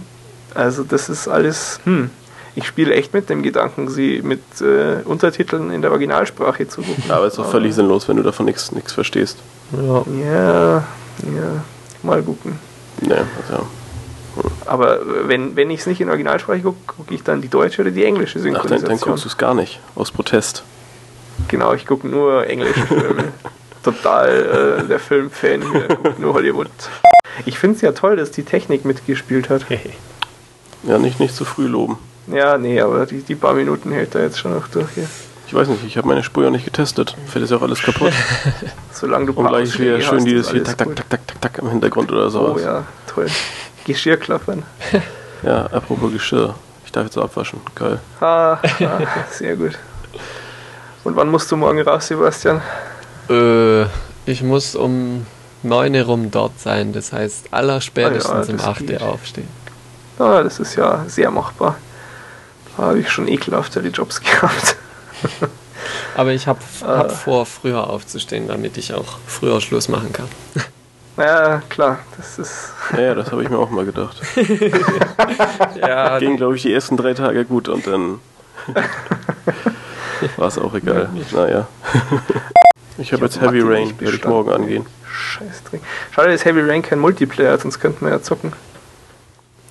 also das ist alles, hm, ich spiele echt mit dem Gedanken, sie mit äh, Untertiteln in der Originalsprache zu gucken. Ja, aber ist doch völlig sinnlos, wenn du davon nichts verstehst. Ja. ja, ja, mal gucken. Nee, also. Aber wenn, wenn ich es nicht in Originalsprache gucke, gucke ich dann die deutsche oder die englische Synchronisation. Ach, dann, dann guckst du es gar nicht, aus Protest. Genau, ich gucke nur englische Filme. Total äh, der Filmfan hier, nur Hollywood. Ich finde es ja toll, dass die Technik mitgespielt hat. ja, nicht, nicht zu früh loben. Ja, nee, aber die, die paar Minuten hält er jetzt schon noch durch hier. Ich weiß nicht, ich habe meine Spur ja nicht getestet. Fällt ist ja auch alles kaputt. Solange du Und gleich wieder schön dieses hier tak, tak, tak, tak, tak, tak im Hintergrund oder sowas. Oh ja, toll. Geschirr klappern. ja, apropos Geschirr. Ich darf jetzt abwaschen. Geil. Ah, ah, sehr gut. Und wann musst du morgen raus, Sebastian? Äh, ich muss um 9 rum dort sein. Das heißt, allerspätestens ah, ja, um 8 Uhr aufstehen. Ah, das ist ja sehr machbar. Da habe ich schon ekelhaftere Jobs gehabt. Aber ich habe hab äh. vor, früher aufzustehen, damit ich auch früher Schluss machen kann. Ja, klar, das ist. Ja, das habe ich mir auch mal gedacht. ja, Ging, glaube ich, die ersten drei Tage gut und dann war es auch egal. Naja. Ich habe jetzt Heavy Rain, werde ich morgen angehen. Scheiß Schade, dass Heavy Rain kein Multiplayer hat, sonst könnten wir ja zocken.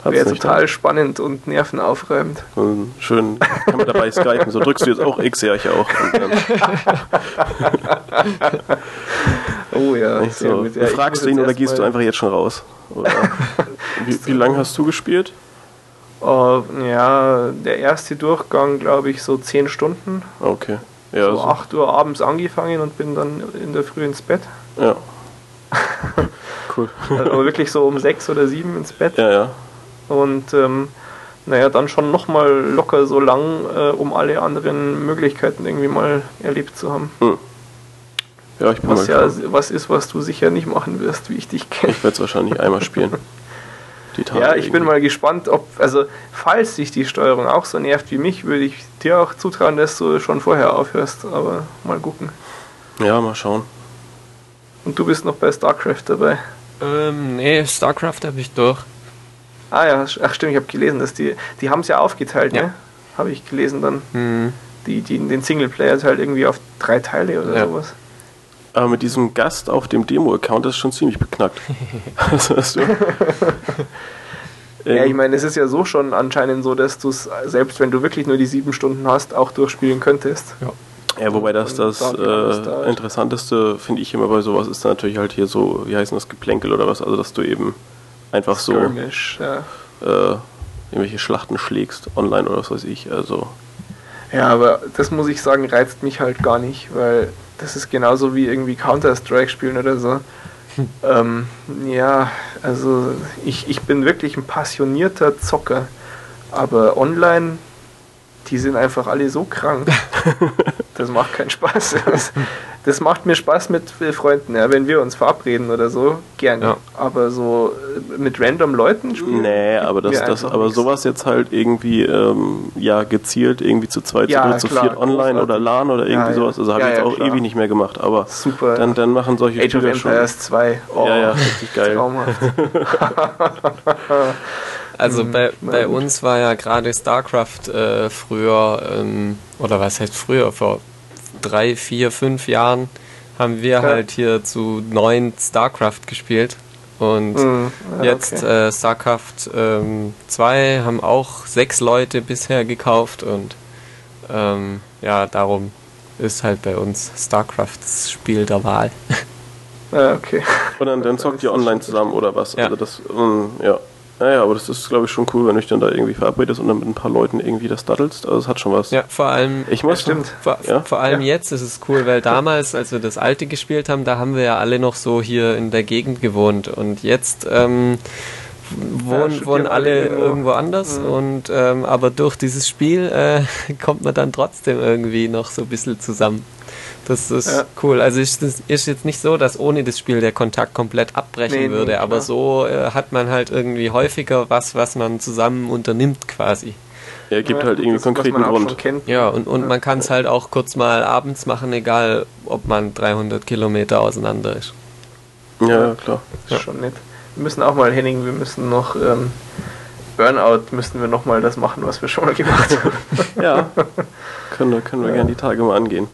Wäre total nicht. spannend und nervenaufreibend. Und schön kann man dabei skypen. So drückst du jetzt auch X, ja, ich auch. oh ja. Nicht so. Ja, fragst du ihn oder gehst du einfach jetzt schon raus? wie, wie lange hast du gespielt? Uh, ja, der erste Durchgang, glaube ich, so 10 Stunden. Okay. Ja, so, so 8 Uhr abends angefangen und bin dann in der Früh ins Bett. Ja. cool. Aber wirklich so um 6 oder 7 ins Bett. Ja, ja. Und ähm, naja, dann schon nochmal locker so lang, äh, um alle anderen Möglichkeiten irgendwie mal erlebt zu haben. Hm. Ja, ich bin was ja was ist, was du sicher nicht machen wirst, wie ich dich kenne. Ich werde es wahrscheinlich einmal spielen. ja, ich irgendwie. bin mal gespannt, ob, also falls dich die Steuerung auch so nervt wie mich, würde ich dir auch zutrauen, dass du schon vorher aufhörst, aber mal gucken. Ja, mal schauen. Und du bist noch bei StarCraft dabei? Ähm, nee, StarCraft habe ich durch. Ah ja, ach stimmt, ich habe gelesen, dass die, die haben es ja aufgeteilt, ja. ne? Habe ich gelesen dann. Mhm. Die, die, den Singleplayer halt irgendwie auf drei Teile oder ja. sowas. Aber mit diesem Gast auf dem Demo-Account ist schon ziemlich beknackt. Was hast du? ja, ich meine, es ist ja so schon anscheinend so, dass du es, selbst wenn du wirklich nur die sieben Stunden hast, auch durchspielen könntest. Ja. Ja, wobei das das äh, Interessanteste, finde ich immer bei sowas, ist dann natürlich halt hier so, wie heißt das, Geplänkel oder was, also dass du eben einfach so ja. äh, irgendwelche Schlachten schlägst, online oder was weiß ich, also. Ja, aber das muss ich sagen, reizt mich halt gar nicht, weil das ist genauso wie irgendwie Counter-Strike spielen oder so. Hm. Ähm, ja, also ich, ich bin wirklich ein passionierter Zocker, aber online die sind einfach alle so krank. Das macht keinen Spaß. Das, macht mir Spaß mit Freunden, ja, wenn wir uns verabreden oder so, gerne. Ja. Aber so äh, mit random Leuten spielen. Nee, aber das, das aber sowas jetzt halt irgendwie ähm, ja gezielt irgendwie zu zweit, ja, zu dritt, zu viert online oder LAN oder irgendwie ja, sowas. Also habe ich jetzt auch klar. ewig nicht mehr gemacht. Aber super. Dann, dann machen solche Age Spiele of Empires schon. 2. Oh, ja, ja, richtig geil. Traumhaft. Also mhm. bei, bei uns war ja gerade StarCraft äh, früher, ähm, oder was heißt früher, vor drei, vier, fünf Jahren haben wir ja. halt hier zu neun StarCraft gespielt. Und mhm. ja, jetzt okay. äh, StarCraft 2 ähm, haben auch sechs Leute bisher gekauft und ähm, ja, darum ist halt bei uns StarCraft das Spiel der Wahl. Ja, okay. Und dann, dann zockt ihr online zusammen oder was? Ja. Also das, um, ja. Naja, aber das ist, glaube ich, schon cool, wenn du dich dann da irgendwie verabredest und dann mit ein paar Leuten irgendwie das daddelst. Also es hat schon was. Ja, vor allem. Ich muss. Ja, stimmt. Vor, ja? vor allem ja. jetzt ist es cool, weil damals, als wir das alte gespielt haben, da haben wir ja alle noch so hier in der Gegend gewohnt. Und jetzt ähm, wohnen, ja, wohnen alle irgendwo anders. Mhm. Und ähm, aber durch dieses Spiel äh, kommt man dann trotzdem irgendwie noch so ein bisschen zusammen. Das ist ja. cool. Also es ist jetzt nicht so, dass ohne das Spiel der Kontakt komplett abbrechen nee, würde, nee, aber so äh, hat man halt irgendwie häufiger was, was man zusammen unternimmt quasi. Er gibt ja, halt irgendwie konkreten Grund. Ja, und, und ja. man kann es halt auch kurz mal abends machen, egal ob man 300 Kilometer auseinander ist. Ja, klar. Das ist schon nett. Wir müssen auch mal, Henning, wir müssen noch ähm, Burnout, müssten wir noch mal das machen, was wir schon mal gemacht haben. ja, können, können wir gerne die Tage mal angehen.